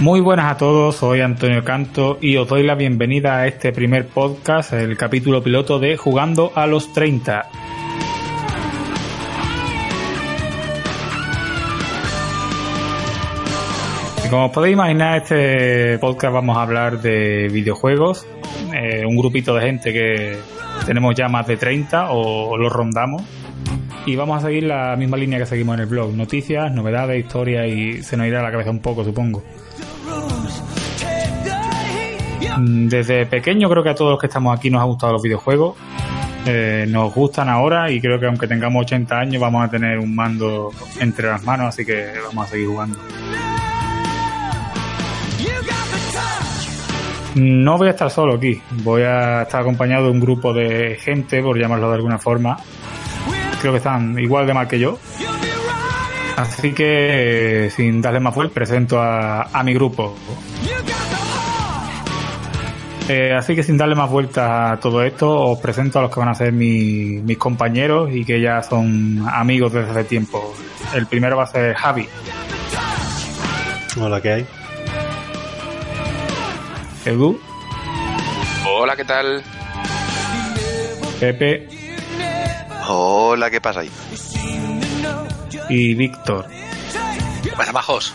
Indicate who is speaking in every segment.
Speaker 1: Muy buenas a todos, soy Antonio Canto y os doy la bienvenida a este primer podcast, el capítulo piloto de Jugando a los 30. Y Como os podéis imaginar, este podcast vamos a hablar de videojuegos, eh, un grupito de gente que tenemos ya más de 30 o los rondamos. Y vamos a seguir la misma línea que seguimos en el blog, noticias, novedades, historias y se nos irá la cabeza un poco, supongo. Mm, Desde pequeño creo que a todos los que estamos aquí nos ha gustado los videojuegos. Eh, nos gustan ahora y creo que aunque tengamos 80 años vamos a tener un mando entre las manos, así que vamos a seguir jugando. No voy a estar solo aquí, voy a estar acompañado de un grupo de gente, por llamarlo de alguna forma. Creo que están igual de mal que yo. Así que, eh, sin darle más vueltas, presento a, mi grupo. Eh, así que sin darle más vueltas a todo esto, os presento a los que van a ser mi- mis compañeros y que ya son amigos desde hace tiempo. El primero va a ser Javi,
Speaker 2: Hola, ¿qué hay?
Speaker 1: Edu,
Speaker 3: Hola, ¿qué tal?
Speaker 1: Pepe
Speaker 4: Hola, ¿qué pasa ahí?
Speaker 1: y Víctor.
Speaker 3: Buenas majos.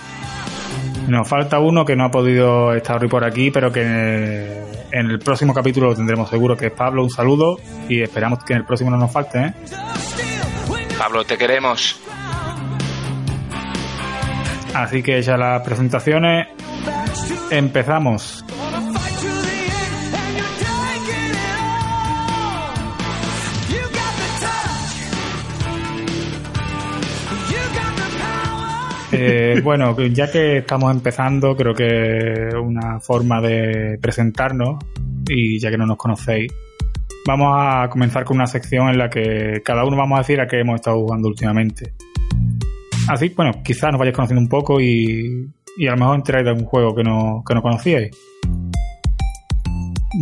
Speaker 1: Nos falta uno que no ha podido estar hoy por aquí, pero que en el próximo capítulo lo tendremos seguro, que es Pablo. Un saludo y esperamos que en el próximo no nos falte. ¿eh?
Speaker 3: Pablo, te queremos.
Speaker 1: Así que ya las presentaciones, empezamos. Eh, bueno, ya que estamos empezando, creo que una forma de presentarnos, y ya que no nos conocéis, vamos a comenzar con una sección en la que cada uno vamos a decir a qué hemos estado jugando últimamente. Así, bueno, quizás nos vayáis conociendo un poco y, y a lo mejor enteráis de algún juego que no, que no conocíais.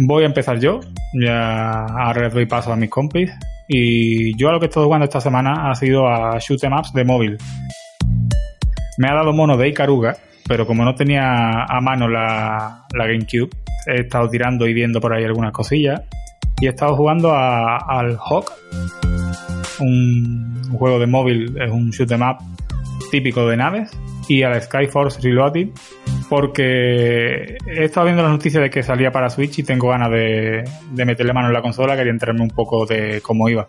Speaker 1: Voy a empezar yo, ya ahora doy paso a mis compis. Y yo a lo que he estado jugando esta semana ha sido a Shoot 'em Ups de móvil. Me ha dado mono de Ikaruga, pero como no tenía a mano la, GameCube, he estado tirando y viendo por ahí algunas cosillas. Y he estado jugando al Hawk, un, un juego de móvil, es un shoot 'em up típico de naves, y al Skyforce Reloaded, porque he estado viendo las noticias de que salía para Switch y tengo ganas de, de meterle mano en la consola, quería enterarme un poco de cómo iba.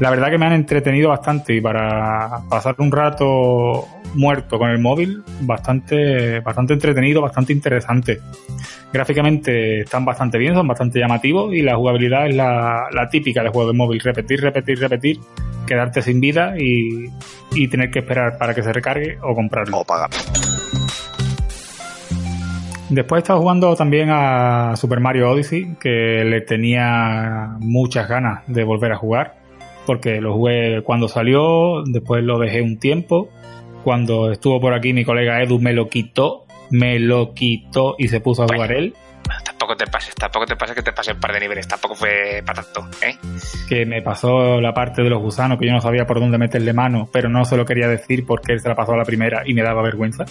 Speaker 1: La verdad que me han entretenido bastante y para pasar un rato muerto con el móvil, bastante, bastante entretenido, bastante interesante. Gráficamente están bastante bien, son bastante llamativos y la jugabilidad es la, la típica de juego de móvil. Repetir, repetir, repetir, quedarte sin vida y, y tener que esperar para que se recargue o comprarlo.
Speaker 4: O paga.
Speaker 1: Después he estado jugando también a Super Mario Odyssey, que le tenía muchas ganas de volver a jugar, porque lo jugué cuando salió, después lo dejé un tiempo. Cuando estuvo por aquí mi colega Edu me lo quitó, me lo quitó y se puso a jugar él,
Speaker 3: Tampoco te pases, tampoco te pases que te pase un par de niveles. Tampoco fue para tanto, ¿eh?
Speaker 1: que me pasó la parte de los gusanos, que yo no sabía por dónde meterle mano, pero no se lo quería decir porque él se la pasó a la primera y me daba vergüenza.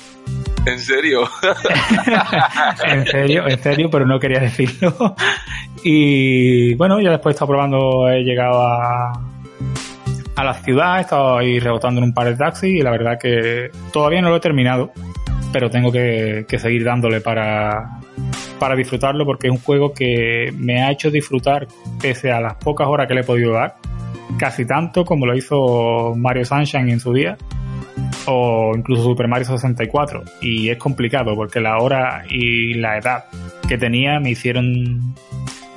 Speaker 3: ¿En serio?
Speaker 1: en serio, en serio, pero no quería decirlo. Y bueno, ya después he estado probando, he llegado a, a la ciudad, he estado ahí rebotando en un par de taxis y la verdad que todavía no lo he terminado, pero tengo que, seguir dándole para, para disfrutarlo porque es un juego que me ha hecho disfrutar pese a las pocas horas que le he podido dar, casi tanto como lo hizo Mario Sunshine en su día o incluso Super Mario 64 y es complicado porque la hora y la edad que tenía me hicieron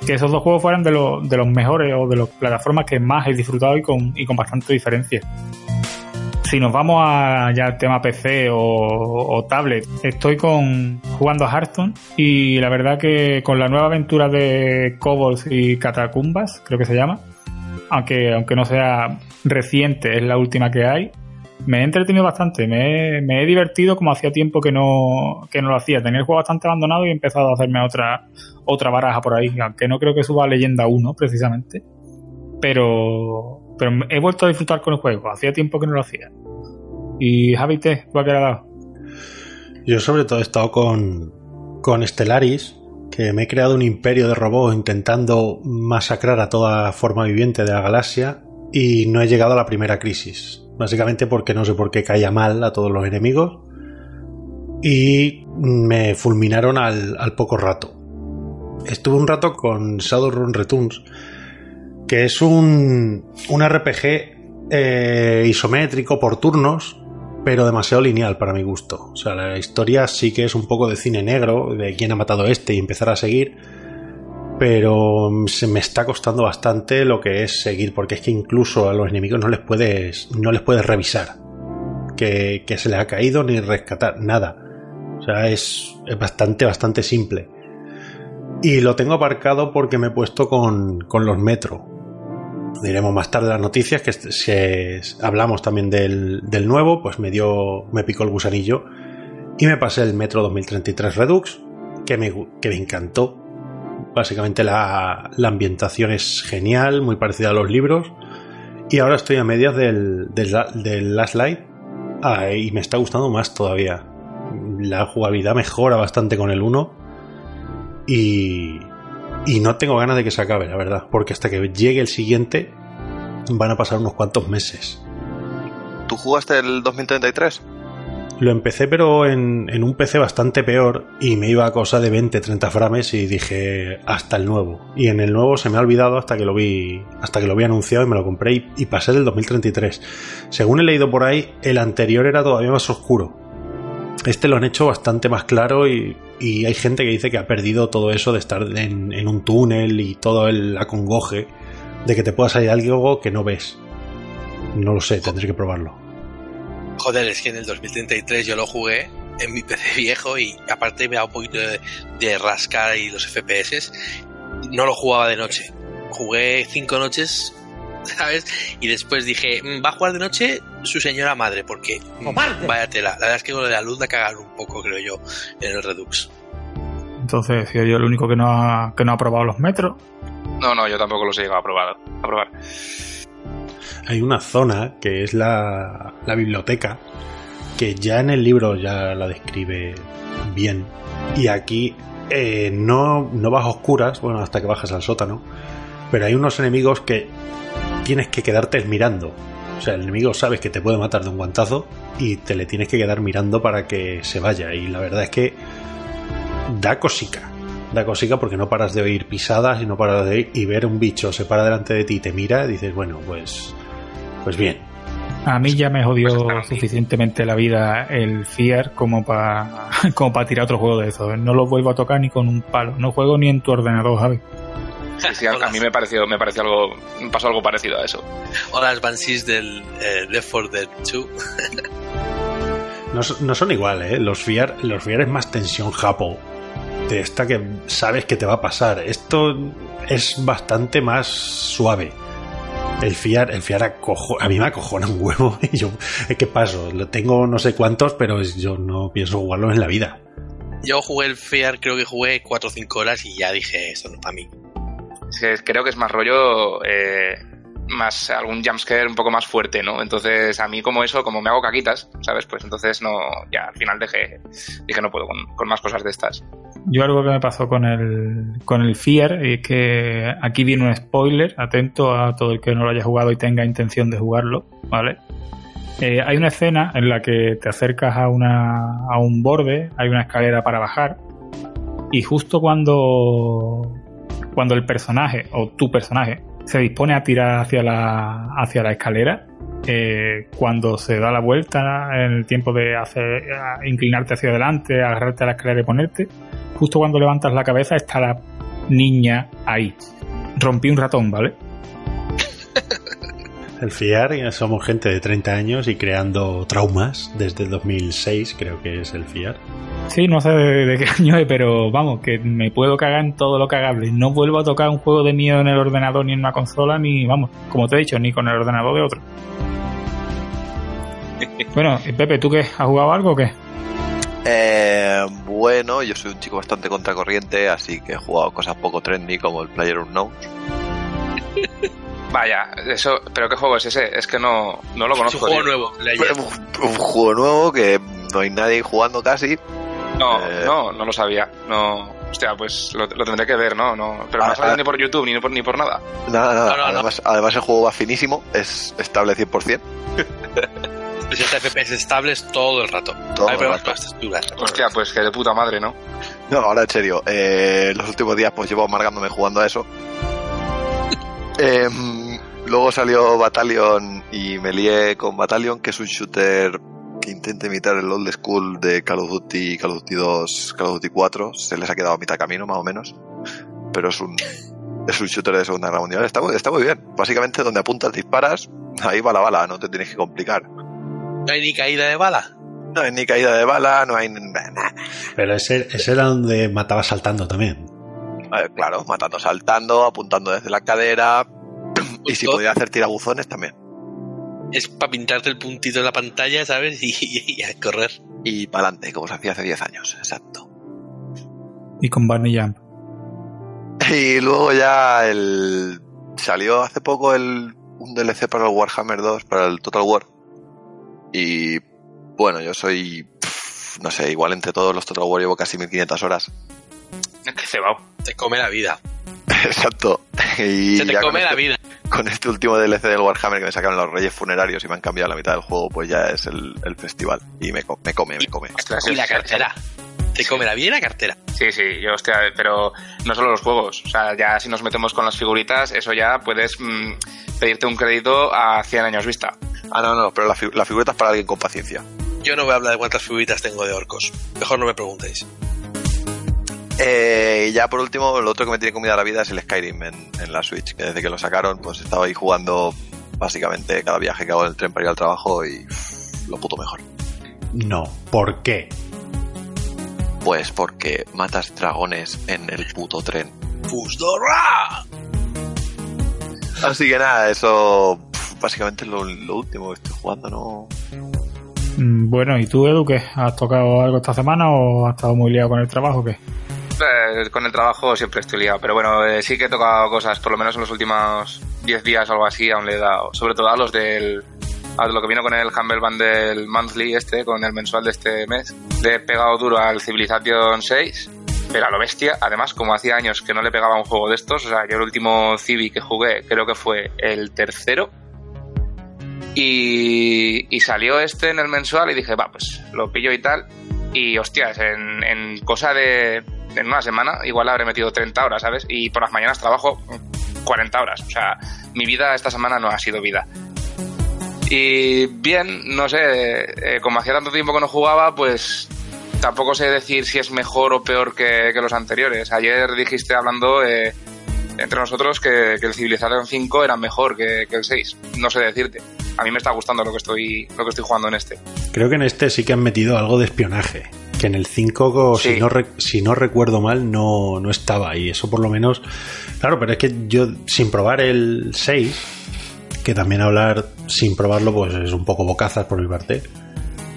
Speaker 1: que esos dos juegos fueran de, los de los mejores o de las plataformas que más he disfrutado y con, y con bastante diferencia. Si nos vamos a ya al tema PC o, o tablet, estoy con jugando a Hearthstone y la verdad que con la nueva aventura de Kobolds y Catacumbas, creo que se llama, aunque, aunque no sea reciente, es la última que hay, me he entretenido bastante, me he, divertido como hacía tiempo que no, que no lo hacía. Tenía el juego bastante abandonado y he empezado a hacerme otra, otra baraja por ahí, aunque no creo que suba a Leyenda 1 precisamente. Pero, pero he vuelto a disfrutar con el juego, hacía tiempo que no lo hacía. Y Javi, ¿te ¿cuál que le ha dado?
Speaker 2: Yo sobre todo he estado con, con Stellaris, que me he creado un imperio de robots intentando masacrar a toda forma viviente de la galaxia y no he llegado a la primera crisis. Básicamente porque no sé por qué caía mal a todos los enemigos y me fulminaron al, poco rato. Estuve un rato con Shadowrun Returns, que es un, un RPG eh, isométrico por turnos, pero demasiado lineal para mi gusto. O sea, la historia sí que es un poco de cine negro, de quién ha matado a este y empezar a seguir, pero se me está costando bastante lo que es seguir, porque es que incluso a los enemigos no les puedes, no les puedes revisar que, que se les ha caído ni rescatar, nada. O sea, es, es bastante, bastante simple. Y lo tengo aparcado porque me he puesto con, con los metro. Diremos más tarde las noticias, que si hablamos también del, del, nuevo, pues me dio, me picó el gusanillo y me pasé el Metro 2033 Redux, que me, que me encantó. Básicamente la, la, ambientación es genial, muy parecida a los libros. Y ahora estoy a medias del, Last Light ah, y me está gustando más todavía. La jugabilidad mejora bastante con el 1 y, y no tengo ganas de que se acabe, la verdad, porque hasta que llegue el siguiente van a pasar unos cuantos meses.
Speaker 4: ¿Tú jugaste el 2033?
Speaker 2: Lo empecé pero en, un PC bastante peor y me iba a cosa de 20-30 frames y dije hasta el nuevo. Y en el nuevo se me ha olvidado hasta que lo vi, hasta que lo vi anunciado y me lo compré y, y pasé del 2033. Según he leído por ahí, el anterior era todavía más oscuro. Este lo han hecho bastante más claro y, y hay gente que dice que ha perdido todo eso de estar en, en un túnel y todo el acongoje de que te pueda salir algo que no ves. No lo sé, tendré que probarlo.
Speaker 5: Joder, es que en el 2033 yo lo jugué en mi PC viejo y aparte me da un poquito de, de rascar y los FPS. No lo jugaba de noche. Jugué cinco noches ¿sabes? Y después dije, va a jugar de noche su señora madre, porque
Speaker 6: ¡Cobarde!
Speaker 5: vaya tela. La verdad es que con lo de la luz da cagar un poco, creo yo, en el Redux.
Speaker 1: Entonces, ¿soy yo el único que no ha, que no ha probado los metros?
Speaker 3: No, no, yo tampoco los he llegado a probar. A probar.
Speaker 2: Hay una zona que es la, la biblioteca, que ya en el libro ya la describe bien. Y aquí eh, no, no vas a oscuras, bueno, hasta que bajas al sótano, pero hay unos enemigos que tienes que quedarte mirando. O sea, el enemigo sabes que te puede matar de un guantazo y te le tienes que quedar mirando para que se vaya. Y la verdad es que da cosica. Da cosica porque no paras de oír pisadas y no paras de oír y ver un bicho se para delante de ti y te mira y dices, bueno, pues, pues bien.
Speaker 1: A mí ya me jodió suficientemente la vida el Fear como para como para tirar otro juego de eso. No lo vuelvo a tocar ni con un palo. No juego ni en tu ordenador, Javi.
Speaker 3: Sí, sí, a, a, mí me pareció, me pareció algo, me pasó algo parecido a eso.
Speaker 5: O las Banshees del eh, Left 4 Dead 2.
Speaker 2: no, no, son iguales, ¿eh? Los FIAR, los FIAR es más tensión japo. De esta que sabes que te va a pasar. Esto es bastante más suave. El FIAR, el FIAR acojo, a mí me acojona un huevo. Y yo, ¿qué paso? Lo tengo no sé cuántos, pero yo no pienso jugarlo en la vida.
Speaker 5: Yo jugué el FIAR, creo que jugué 4 o 5 horas y ya dije, esto no es para mí
Speaker 3: creo que es más rollo, eh, más algún jumpscare un poco más fuerte, ¿no? Entonces, a mí como eso, como me hago caquitas, ¿sabes? Pues entonces no, ya al final dejé, dije no puedo con, con más cosas de estas.
Speaker 1: Yo algo que me pasó con el, con el Fear es que aquí viene un spoiler, atento a todo el que no lo haya jugado y tenga intención de jugarlo, ¿vale? Eh, hay una escena en la que te acercas a, una, a un borde, hay una escalera para bajar, y justo cuando cuando el personaje o tu personaje se dispone a tirar hacia la, hacia la escalera, eh, cuando se da la vuelta en el tiempo de hacer, inclinarte hacia adelante, agarrarte a la escalera y ponerte, justo cuando levantas la cabeza está la niña ahí. Rompí un ratón, ¿vale?
Speaker 2: El FIAR, somos gente de 30 años y creando traumas desde el 2006, creo que es el FIAR.
Speaker 1: Sí, no sé de, de, qué año es, pero vamos, que me puedo cagar en todo lo cagable. No vuelvo a tocar un juego de miedo en el ordenador ni en una consola, ni, vamos, como te he dicho, ni con el ordenador de otro. Bueno, Pepe, ¿tú qué? ¿Has jugado algo o qué?
Speaker 4: Eh, bueno, yo soy un chico bastante contracorriente, así que he jugado cosas poco trendy como el Player Unknown.
Speaker 3: Vaya, eso, pero ¿qué juego es ese? Es que no, no lo
Speaker 5: Es un
Speaker 3: conozco.
Speaker 5: juego
Speaker 3: tío.
Speaker 5: nuevo.
Speaker 4: Un, un juego nuevo que no hay nadie jugando casi.
Speaker 3: No,
Speaker 4: Eh.
Speaker 3: no, no lo sabía. No, hostia, pues lo, lo tendré que ver, ¿no? no pero no
Speaker 4: Ah,
Speaker 3: salido
Speaker 4: ah.
Speaker 3: ni por YouTube ni por, ni por nada.
Speaker 4: Nada, nada.
Speaker 5: No, no, no.
Speaker 4: además, además el juego va finísimo, es estable 100%.
Speaker 5: 60 FPS estables todo el rato.
Speaker 4: Todo
Speaker 5: Hay
Speaker 4: el rato.
Speaker 3: Hostia, pues que de puta madre, ¿no?
Speaker 4: No, ahora en serio, eh, los últimos días pues llevo amargándome jugando a eso. Em, luego salió Battalion y me lié con Battalion, que es un shooter que intenta imitar el old school de Call of Duty, Call of Duty 2, Call of Duty 4. Se les ha quedado a mitad camino, más o menos. Pero es un, es un shooter de Segunda Guerra Mundial. Está, muy- está muy bien. Básicamente donde apuntas, disparas, ahí va la bala, no te tienes que complicar.
Speaker 5: No hay ni caída de bala.
Speaker 4: No hay ni caída de bala, no hay... nada.
Speaker 2: Pero ese, ese era donde mataba saltando también.
Speaker 4: Eh, claro, matando saltando, apuntando desde la cadera. Y si podía hacer tirabuzones también.
Speaker 5: Es para pintarte el puntito en la pantalla, ¿sabes? Y, y- y a correr.
Speaker 4: Y para adelante, como se hacía hace 10 años, exacto.
Speaker 1: Y con Barney Jump.
Speaker 4: Y luego ya el salió hace poco el un DLC para el Warhammer 2, para el Total War. Y bueno, yo soy pff, no sé, igual entre todos los Total War llevo casi 1500 horas.
Speaker 3: Qué cebao.
Speaker 5: Te come la vida.
Speaker 4: Exacto. Y
Speaker 5: Se te come la
Speaker 4: este-
Speaker 5: vida.
Speaker 4: con este último DLC del Warhammer que me sacaron los Reyes Funerarios y me han cambiado la mitad del juego, pues ya es el, el festival. Y me, co- me come, me come.
Speaker 5: Y la
Speaker 3: es-
Speaker 5: cartera. Te come la vida y la cartera.
Speaker 3: Sí, sí, yo, hostia, pero no solo los juegos. O sea, ya si nos metemos con las figuritas, eso ya puedes mm, pedirte un crédito a 100 años vista.
Speaker 4: Ah, no, no, pero la, fi- la figurita es para alguien con paciencia.
Speaker 5: Yo no voy a hablar de cuántas figuritas tengo de orcos. Mejor no me preguntéis.
Speaker 4: Eh, y ya por último, lo otro que me tiene comida la vida es el Skyrim en, en la Switch, que desde que lo sacaron, pues estaba ahí jugando básicamente cada viaje que hago en el tren para ir al trabajo y lo puto mejor.
Speaker 2: No. ¿Por qué?
Speaker 4: Pues porque matas dragones en el puto tren.
Speaker 5: ¡Fusdorra!
Speaker 4: Así que nada, eso básicamente es lo, lo último que estoy jugando, ¿no?
Speaker 1: Mm, Bueno, ¿y tú, Edu, qué? ¿Has tocado algo esta semana o has estado muy liado con el trabajo o qué?
Speaker 3: Eh, con el trabajo siempre estoy liado, pero bueno, eh, sí que he tocado cosas, por lo menos en los últimos 10 días o algo así, aún le he dado, sobre todo a los del... A lo que vino con el Humble Bundle Monthly este, con el mensual de este mes. Le he pegado duro al Civilization 6, pero a lo bestia. Además, como hacía años que no le pegaba un juego de estos, o sea, yo el último Civi que jugué creo que fue el tercero. Y, salió este en el mensual y dije, va, pues lo pillo y tal. Y hostias, en, en cosa de. En una semana, igual habré metido 30 horas, ¿sabes? Y por las mañanas trabajo 40 horas. O sea, mi vida esta semana no ha sido vida. Y bien, no sé, eh, como hacía tanto tiempo que no jugaba, pues tampoco sé decir si es mejor o peor que, que los anteriores. Ayer dijiste hablando eh, entre nosotros que, que el Civilization 5 era mejor que, que el 6. No sé decirte. A mí me está gustando lo que estoy lo que estoy jugando en este.
Speaker 2: Creo que en este sí que han metido algo de espionaje. Que en el 5,
Speaker 3: Sí.
Speaker 2: si, no si no recuerdo mal, no, no estaba. Y eso por lo menos. Claro, pero es que yo, sin probar el 6, que también hablar sin probarlo, pues es un poco bocazas por mi parte.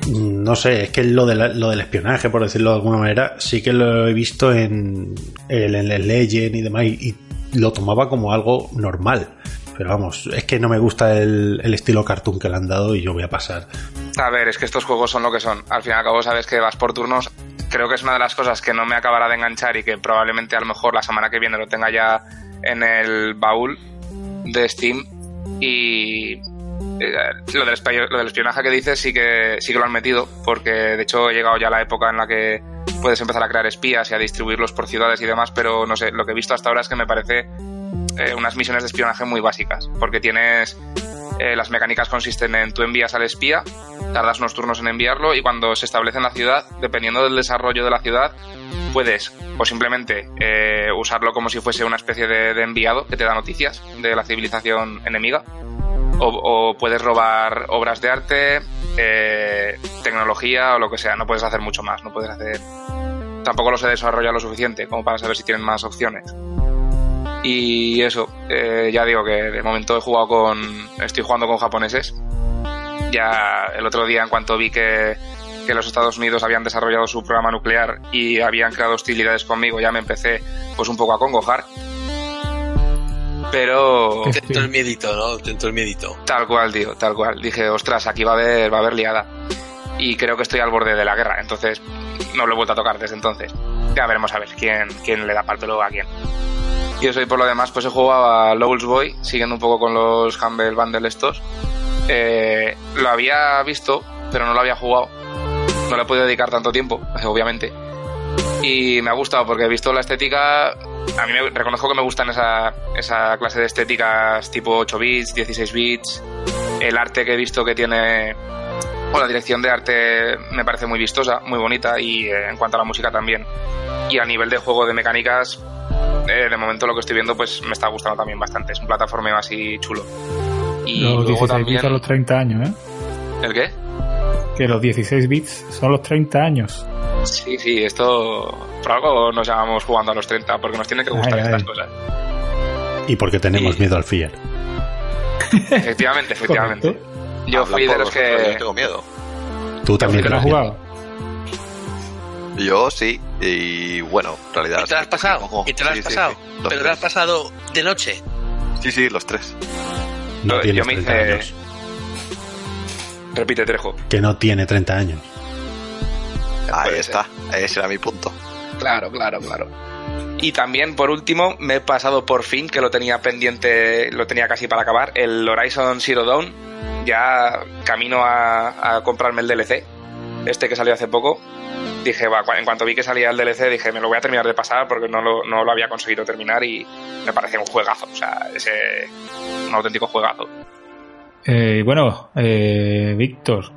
Speaker 2: Mm, No sé, es que lo, de lo del espionaje, por decirlo de alguna manera, sí que lo he visto en el, en el Legend y demás, y, y lo tomaba como algo normal. Pero vamos, es que no me gusta el, el estilo cartoon que le han dado y yo voy a pasar.
Speaker 3: A ver, es que estos juegos son lo que son. Al fin y al cabo sabes que vas por turnos. Creo que es una de las cosas que no me acabará de enganchar y que probablemente a lo mejor la semana que viene lo tenga ya en el baúl de Steam. Y eh, lo del, lo del espionaje que dices sí que, sí que lo han metido, porque de hecho ha llegado ya la época en la que puedes empezar a crear espías y a distribuirlos por ciudades y demás, pero no sé, lo que he visto hasta ahora es que me parece eh, unas misiones de espionaje muy básicas, porque tienes eh, las mecánicas consisten en tú envías al espía, tardas unos turnos en enviarlo y cuando se establece en la ciudad, dependiendo del desarrollo de la ciudad, puedes o simplemente eh, usarlo como si fuese una especie de, enviado que te da noticias de la civilización enemiga, o, o puedes robar obras de arte, eh, tecnología o lo que sea, no puedes hacer mucho más, no puedes hacer... Tampoco los he desarrollado lo suficiente como para saber si tienen más opciones. Y eso, eh, ya digo que de momento he jugado con. Estoy jugando con japoneses. Ya el otro día, en cuanto vi que, que los Estados Unidos habían desarrollado su programa nuclear y habían creado hostilidades conmigo, ya me empecé pues un poco a congojar. Pero
Speaker 5: Te entró el miedito, ¿no? Te entró el miedito.
Speaker 3: tal cual, tío, tal cual. Dije, ostras, aquí va a haber, va a haber liada. Y creo que estoy al borde de la guerra, entonces no lo he vuelto a tocar desde entonces. Ya veremos a ver quién, quién le da parte luego a quién. Y eso y por lo demás, pues he jugado a Lowell's Boy, siguiendo un poco con los Humble Bundle estos. Eh, lo había visto, pero no lo había jugado. No le he podido dedicar tanto tiempo, obviamente. Y me ha gustado porque he visto la estética. A mí me, reconozco que me gustan esa, esa clase de estéticas tipo 8 bits, 16 bits. El arte que he visto que tiene. O la dirección de arte me parece muy vistosa, muy bonita. Y eh, en cuanto a la música también. Y a nivel de juego de mecánicas, eh, de momento lo que estoy viendo pues me está gustando también bastante. Es un plataformeo así chulo. Y
Speaker 1: los
Speaker 3: luego
Speaker 1: 16
Speaker 3: también.
Speaker 1: bits son los 30 años, ¿eh?
Speaker 3: ¿El qué?
Speaker 1: Que los 16 bits son los 30 años.
Speaker 3: Sí, sí, esto. Por algo nos llamamos jugando a los 30, porque nos tienen que gustar
Speaker 1: Ay,
Speaker 3: estas
Speaker 1: ay.
Speaker 3: cosas.
Speaker 2: Y porque tenemos miedo al Fear.
Speaker 3: Efectivamente, efectivamente. Yo
Speaker 4: Habla
Speaker 3: fui de los
Speaker 4: Yo
Speaker 3: que.
Speaker 4: no tengo miedo.
Speaker 2: Tú también
Speaker 1: ¿Te lo has jugado?
Speaker 4: Yo sí, y bueno, en realidad.
Speaker 5: ¿Y te lo has pasado? ¿Y te lo has
Speaker 4: sí,
Speaker 5: pasado?
Speaker 4: sí,
Speaker 5: ¿Pero te lo has pasado de noche?
Speaker 4: Sí, sí, los tres.
Speaker 2: No
Speaker 3: Yo
Speaker 2: tienes
Speaker 3: me
Speaker 2: 30
Speaker 3: hice-
Speaker 2: años.
Speaker 3: Repite, Trejo.
Speaker 2: Que no tiene 30 años.
Speaker 4: Ahí está, ese era mi punto.
Speaker 3: Claro, claro, claro. Y también, por último, me he pasado por fin, que lo tenía pendiente, lo tenía casi para acabar, el Horizon Zero Dawn. Ya camino a, a comprarme el DLC, este que salió hace poco. Dije, va, en cuanto vi que salía el DLC, dije, me lo voy a terminar de pasar porque no lo, no lo había conseguido terminar y me parece un juegazo. O sea, ese. Un auténtico juegazo.
Speaker 1: Eh, bueno, eh, Víctor,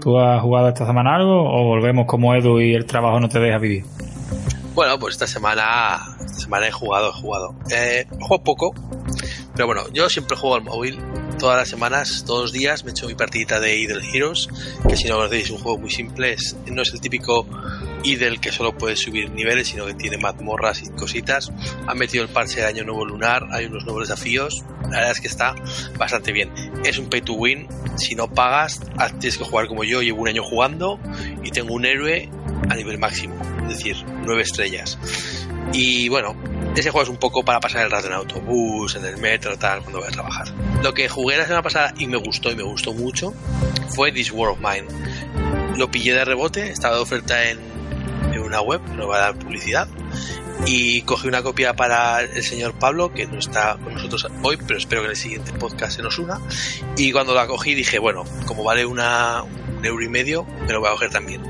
Speaker 1: ¿tú has jugado esta semana algo o volvemos como Edu y el trabajo no te deja vivir?
Speaker 5: Bueno, pues esta semana, esta semana he jugado, he jugado. Eh, juego poco, pero bueno, yo siempre juego al móvil. Todas las semanas, todos los días, me echo mi partidita de Idle Heroes, que si no conocéis es un juego muy simple, es- no es el típico Idle que solo puedes subir niveles, sino que tiene mazmorras y cositas. Han metido el parche de Año Nuevo Lunar, hay unos nuevos desafíos, la verdad es que está bastante bien. Es un pay to win, si no pagas, ah, tienes que jugar como yo, llevo un año jugando y tengo un héroe a nivel máximo, es decir, nueve estrellas. Y bueno, ese juego es un poco para pasar el rato en autobús, en el metro, tal, cuando voy a trabajar. Lo que jugué la semana pasada y me gustó y me gustó mucho fue This War of Mine. Lo pillé de rebote, estaba de oferta en, en una web, no va a dar publicidad. Y cogí una copia para el señor Pablo, que no está con nosotros hoy, pero espero que en el siguiente podcast se nos una. Y cuando la cogí dije, bueno, como vale una, un euro y medio, me lo voy a coger también.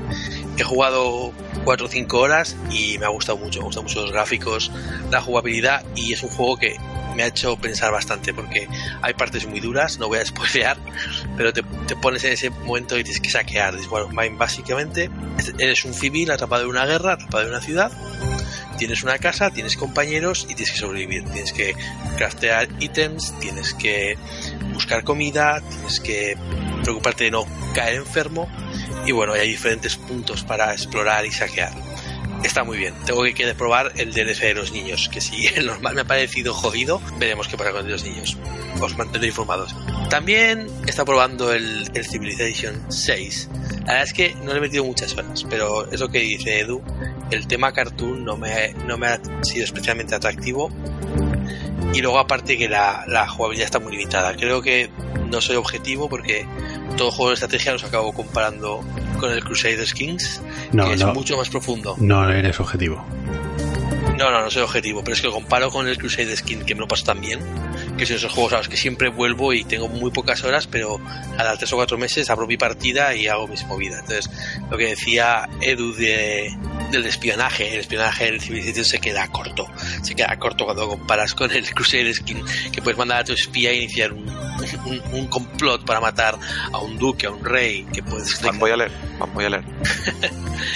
Speaker 5: He jugado 4 o 5 horas y me ha gustado mucho. Me gustan mucho los gráficos, la jugabilidad y es un juego que me ha hecho pensar bastante porque hay partes muy duras, no voy a spoilear, pero te, pones en ese momento y tienes que saquear. Bueno, básicamente es- eres un civil atrapado en una guerra, atrapado en una ciudad, tienes una casa, tienes compañeros y tienes que sobrevivir. Tienes que craftear ítems, tienes que buscar comida, tienes que preocuparte de no caer enfermo y bueno, hay diferentes puntos para explorar y saquear. Está muy bien. Tengo que, que probar el DLC de los niños, que si el normal me ha parecido jodido, veremos qué pasa con los niños. Os mantendré informados. También está probando el, el Civilization 6. La verdad es que no le he metido muchas horas, pero es lo que dice Edu. El tema cartoon no me, no me ha sido especialmente atractivo. Y luego aparte que la, la jugabilidad está muy limitada. Creo que no soy objetivo porque todo juego de estrategia los acabo comparando con el Crusaders Kings,
Speaker 2: No,
Speaker 5: que es
Speaker 2: no.
Speaker 5: mucho más profundo.
Speaker 2: No eres objetivo.
Speaker 5: No, no, no soy objetivo, pero es que lo comparo con el Crusade Skin, que me lo paso tan bien, que son esos juegos a los que siempre vuelvo y tengo muy pocas horas, pero cada tres o cuatro meses abro mi partida y hago mis movidas. Entonces, lo que decía Edu de, del espionaje, el espionaje del Civilization se queda corto. Se queda corto cuando comparas con el Crusade Skin, que puedes mandar a tu espía a iniciar un, un, un complot para matar a un duque, a un rey, que puedes...
Speaker 4: Van, voy a leer, van, voy a leer.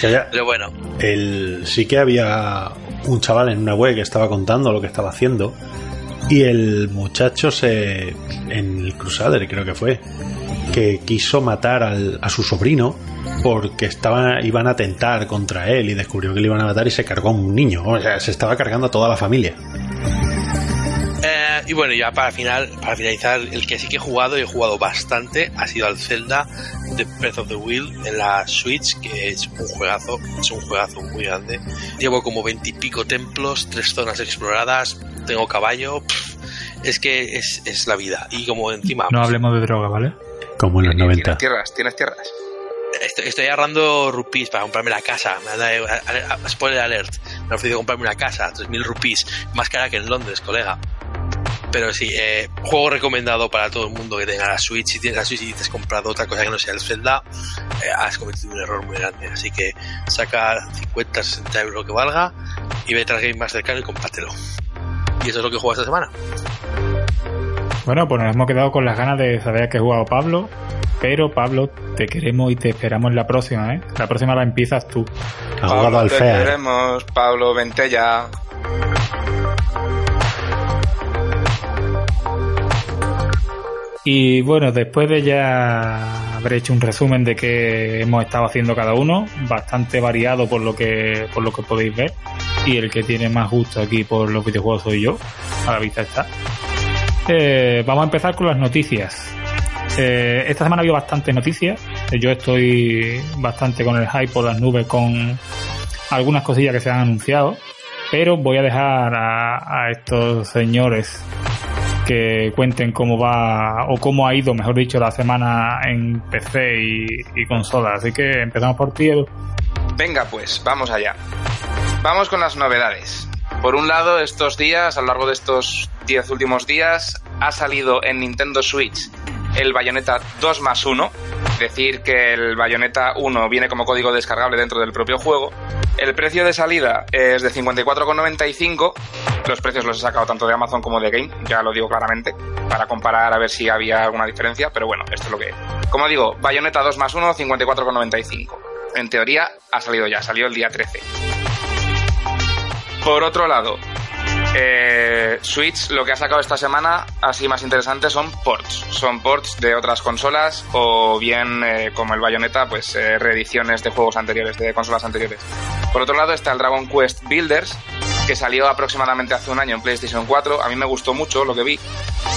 Speaker 5: Pero bueno,
Speaker 2: El, sí que había un chaval en una web que estaba contando lo que estaba haciendo y el muchacho se en el Crusader creo que fue que quiso matar al- a su sobrino porque estaba, iban a atentar contra él y descubrió que le iban a matar y se cargó a un niño. O sea se estaba cargando a toda la familia
Speaker 5: Y bueno, ya para final, para finalizar, el que sí que he jugado y he jugado bastante ha sido al Zelda de Breath of the Wild en la Switch, que es un juegazo, es un juegazo muy grande. Llevo como veintipico templos, tres zonas exploradas, tengo caballo, pff, es que es, es la vida. Y como encima
Speaker 1: No hablemos de droga, ¿vale?
Speaker 2: Como en los 90.
Speaker 3: ¿Tienes tierras? ¿Tienes tierras?
Speaker 5: estoy, estoy ahorrando rupees para comprarme la casa, me han dado- a- a- spoiler alert, me han ofrecido comprarme una casa, 3.000 rupees, más cara que en Londres, colega. Pero sí, eh, juego recomendado para todo el mundo que tenga la Switch. Si tienes la Switch y te has comprado otra cosa que no sea el Zelda, eh, has cometido un error muy grande. Así que saca 50, 60 euros lo que valga y vete al game más cercano y compártelo. Y eso es lo que juego esta semana.
Speaker 1: Bueno, pues nos hemos quedado con las ganas de saber que ha jugado Pablo. Pero Pablo, te queremos y te esperamos en la próxima, ¿eh? La próxima la empiezas tú.
Speaker 2: Ha jugado al
Speaker 3: te queremos, Pablo, vente
Speaker 1: Y bueno, después de ya haber hecho un resumen de qué hemos estado haciendo cada uno, bastante variado por lo que por lo que podéis ver, y el que tiene más gusto aquí por los videojuegos soy yo, a la vista está. Eh, vamos a empezar con las noticias. Eh, esta semana ha habido bastantes noticias. Yo estoy bastante con el hype por las nubes con algunas cosillas que se han anunciado, pero voy a dejar a, a estos señores que cuenten cómo va o cómo ha ido, mejor dicho, la semana en PC y, y consola. Así que empezamos por ti, Edu.
Speaker 3: Venga, pues, vamos allá. Vamos con las novedades. Por un lado, estos días, a lo largo de estos 10 últimos días, ha salido en Nintendo Switch el Bayonetta 2 más 1. Decir que el Bayonetta 1 viene como código descargable dentro del propio juego. El precio de salida es de 54,95. Los precios los he sacado tanto de Amazon como de Game, ya lo digo claramente, para comparar a ver si había alguna diferencia, pero bueno, esto es lo que es. Como digo, Bayonetta 2 más 1, 54,95. En teoría ha salido ya, salió el día 13. Por otro lado, eh, Switch lo que ha sacado esta semana, así más interesante, son ports. Son ports de otras consolas o bien, eh, como el Bayonetta, pues eh, reediciones de juegos anteriores, de consolas anteriores. Por otro lado está el Dragon Quest Builders, que salió aproximadamente hace un año en PlayStation 4. A mí me gustó mucho lo que vi,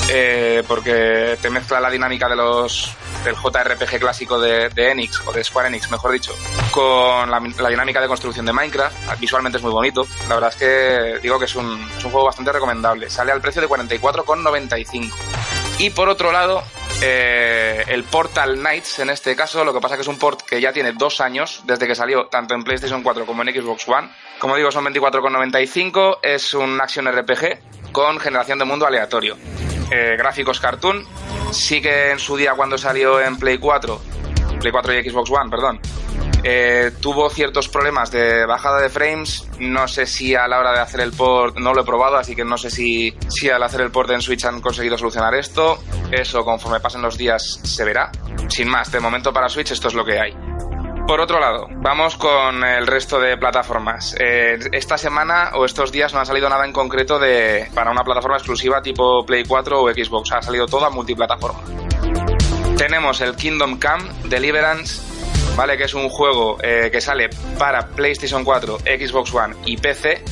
Speaker 3: eh, porque te mezcla la dinámica de los del JRPG clásico de, Enix, o de Square Enix, mejor dicho, con la, la dinámica de construcción de Minecraft. Visualmente es muy bonito. La verdad es que digo que es un, es un juego bastante recomendable. Sale al precio de 44,95. Y por otro lado, eh, el Portal Knights, en este caso, lo que pasa que es un port que ya tiene dos años desde que salió tanto en PlayStation 4 como en Xbox One. Como digo, son 24,95. Es un action RPG con generación de mundo aleatorio. Eh, gráficos cartoon. Sí que en su día cuando salió en Play 4, Play 4 y Xbox One, perdón, eh, tuvo ciertos problemas de bajada de frames. No sé si a la hora de hacer el port, no lo he probado, así que no sé si, si al hacer el port en Switch han conseguido solucionar esto. Eso conforme pasen los días se verá. Sin más, de momento para Switch esto es lo que hay. Por otro lado, vamos con el resto de plataformas. Eh, esta semana o estos días no ha salido nada en concreto de para una plataforma exclusiva tipo Play 4 o Xbox. Ha salido toda multiplataforma. Tenemos el Kingdom Come Deliverance, ¿vale? Que es un juego eh, que sale para PlayStation 4, Xbox One y PC.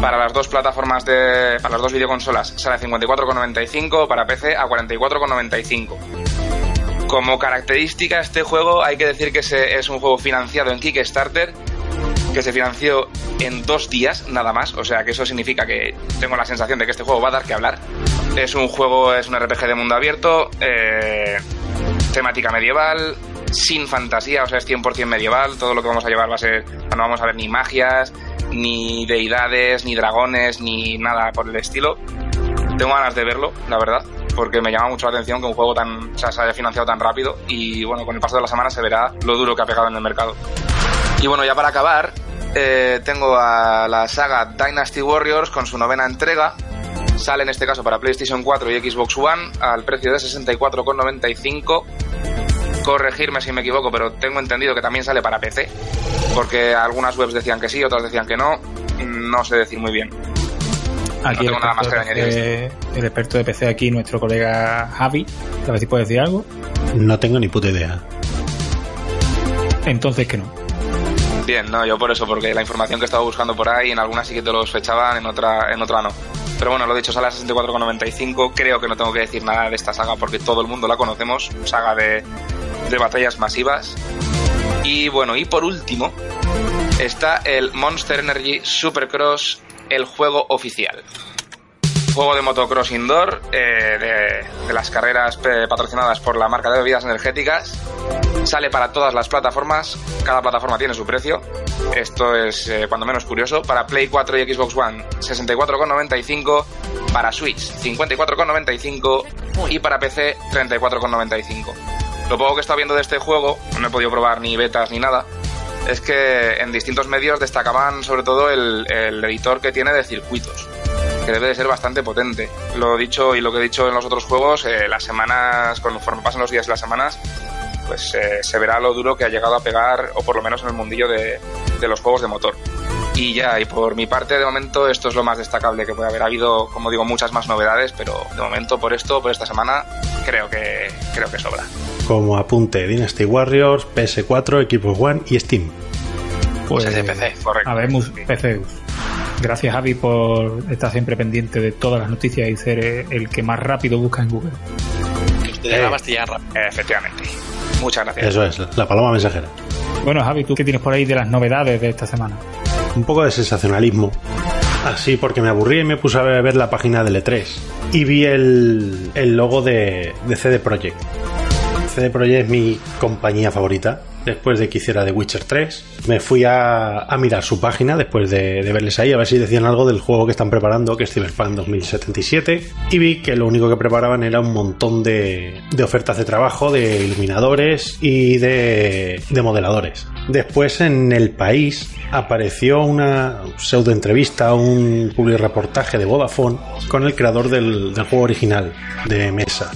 Speaker 3: Para las dos plataformas de. para las dos videoconsolas sale a 54,95, para PC a 44,95. Como característica, este juego hay que decir que es un juego financiado en Kickstarter, que se financió en dos días nada más, o sea que eso significa que tengo la sensación de que este juego va a dar que hablar. Es un juego, es un RPG de mundo abierto, eh, temática medieval, sin fantasía, o sea, es 100% medieval, todo lo que vamos a llevar va a ser, no vamos a ver ni magias, ni deidades, ni dragones, ni nada por el estilo. Tengo ganas de verlo, la verdad, porque me llama mucho la atención que un juego tan, o sea, se haya financiado tan rápido y bueno, con el paso de la semana se verá lo duro que ha pegado en el mercado. Y bueno, ya para acabar, eh, tengo a la saga Dynasty Warriors con su novena entrega. Sale en este caso para PlayStation 4 y Xbox One al precio de 64,95. Corregirme si me equivoco, pero tengo entendido que también sale para PC, porque algunas webs decían que sí, otras decían que no. No sé decir muy bien.
Speaker 1: Aquí
Speaker 3: tengo
Speaker 1: el,
Speaker 3: nada más
Speaker 1: experto
Speaker 3: que
Speaker 1: de PC, el experto de PC aquí, nuestro colega Javi. A ver si puede decir algo.
Speaker 2: No tengo ni puta idea.
Speaker 1: Entonces que no.
Speaker 3: Bien, no, yo por eso, porque la información que estaba buscando por ahí, en algunas sí que te los fechaban, en otra, en otra no. Pero bueno, lo dicho, sale a 64,95. Creo que no tengo que decir nada de esta saga porque todo el mundo la conocemos. Saga de, de batallas masivas. Y bueno, y por último está el Monster Energy Supercross, el juego oficial. Juego de motocross indoor, eh, de, las carreras eh, patrocinadas por la marca de bebidas energéticas. Sale para todas las plataformas, cada plataforma tiene su precio. Esto es eh, cuando menos curioso. Para Play 4 y Xbox One, 64,95. Para Switch, 54,95. Y para PC, 34,95. Lo poco que he estado viendo de este juego, no he podido probar ni betas ni nada, es que en distintos medios destacaban sobre todo el, el editor que tiene de circuitos, que debe de ser bastante potente. Lo dicho y lo que he dicho en los otros juegos, eh, las semanas, conforme pasan los días y las semanas, pues eh, se verá lo duro que ha llegado a pegar, o por lo menos en el mundillo de, de los juegos de motor. Y ya, y por mi parte, de momento, esto es lo más destacable que puede haber. Ha habido, como digo, muchas más novedades, pero de momento, por esto, por esta semana, creo que, creo que sobra.
Speaker 2: Como apunte, Dynasty Warriors, PS4, Xbox One y Steam.
Speaker 1: Pues,
Speaker 3: Pues es de PC, correcto.
Speaker 1: Habemos PCUs. Gracias, Javi, por estar siempre pendiente de todas las noticias y ser el que más rápido busca en Google.
Speaker 5: Que usted le
Speaker 2: Eh.
Speaker 5: va a bastillar rápido.
Speaker 3: Efectivamente. Muchas gracias.
Speaker 2: Eso es, la paloma mensajera.
Speaker 1: Bueno, Javi, ¿tú qué tienes por ahí de las novedades de esta semana?
Speaker 2: Un poco de sensacionalismo. Así, porque me aburrí y me puse a ver la página del E3. Y vi el, el logo de, de CD Projekt. CD Projekt es mi compañía favorita. Después de que hiciera The Witcher 3, me fui a, mirar su página después de, de verles ahí, a ver si decían algo del juego que están preparando, que es Cyberpunk 2077. Y vi que lo único que preparaban era un montón de, de ofertas de trabajo, de iluminadores y de, de modeladores. Después en el país apareció una pseudo entrevista, un public reportaje de Vodafone con el creador del, del juego original de mesa.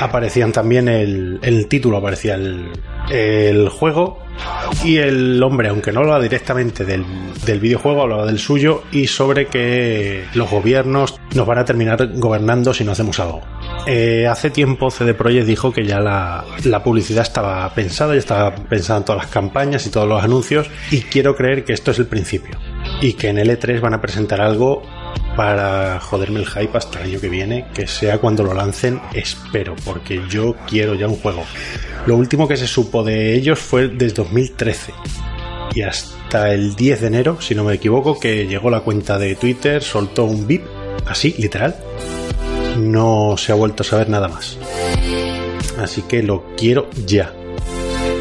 Speaker 2: Aparecían también el, el título, aparecía el, el juego y el hombre, aunque no hablaba directamente del, del videojuego, hablaba del suyo y sobre que los gobiernos nos van a terminar gobernando si no hacemos algo. Eh, hace tiempo CD Projekt dijo que ya la, la publicidad estaba pensada, ya estaba pensada en todas las campañas y todos los anuncios y quiero creer que esto es el principio y que en el E3 van a presentar algo para joderme el hype hasta el año que viene, que sea cuando lo lancen, espero, porque yo quiero ya un juego. Lo último que se supo de ellos fue desde 2013 y hasta el 10 de enero, si no me equivoco, que llegó la cuenta de Twitter, soltó un VIP, así, literal. No se ha vuelto a saber nada más. Así que lo quiero ya.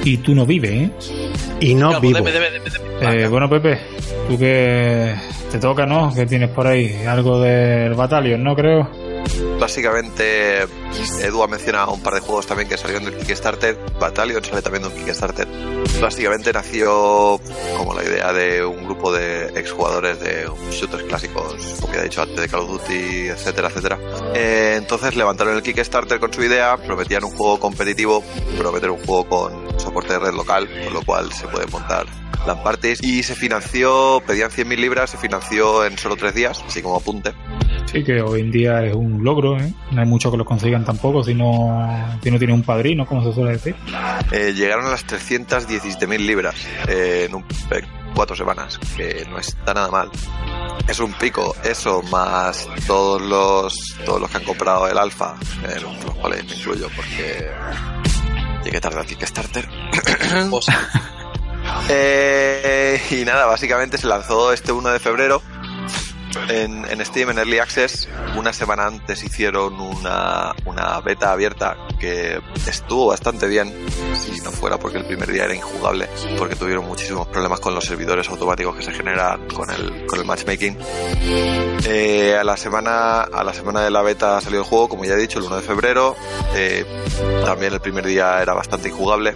Speaker 1: Y tú no vives, ¿eh?
Speaker 2: Y no
Speaker 5: No,
Speaker 2: vivo.
Speaker 5: deme, deme, deme, deme.
Speaker 1: Eh, bueno, Pepe, tú que te toca, ¿no? ¿Qué tienes por ahí? Algo del Battalion, ¿no? Creo.
Speaker 4: Básicamente, Edu ha mencionado un par de juegos también que salieron del Kickstarter. Battalion sale también de un Kickstarter. Básicamente nació como la idea de un grupo de exjugadores de shooters clásicos, como ya he dicho antes, de Call of Duty, etcétera, etcétera. Eh, entonces levantaron el Kickstarter con su idea, prometían un juego competitivo, prometer un juego con soporte de red local, con lo cual se puede montar LAN parties y se financió, pedían 100.000 libras, se financió en solo tres días, así como apunte.
Speaker 1: Sí, que hoy en día es un logro, ¿eh? No hay mucho que lo consigan tampoco si no, si no tiene un padrino, como se suele decir.
Speaker 4: Eh, llegaron a las 317.000 libras eh, en un, en cuatro semanas, que no está nada mal. Es un pico, eso más todos los todos los que han comprado el alfa, los cuales me incluyo porque llegué tarde al Kickstarter. Eh, y nada, básicamente se lanzó este 1 de febrero en, Steam, en Early Access. Una semana antes hicieron una, una beta abierta que estuvo bastante bien, si no fuera porque el primer día era injugable, porque tuvieron muchísimos problemas con los servidores automáticos que se generan con el, con el matchmaking. Eh, a, la semana, a la semana de la beta salió el juego, como ya he dicho, el 1 de febrero. Eh, también el primer día era bastante injugable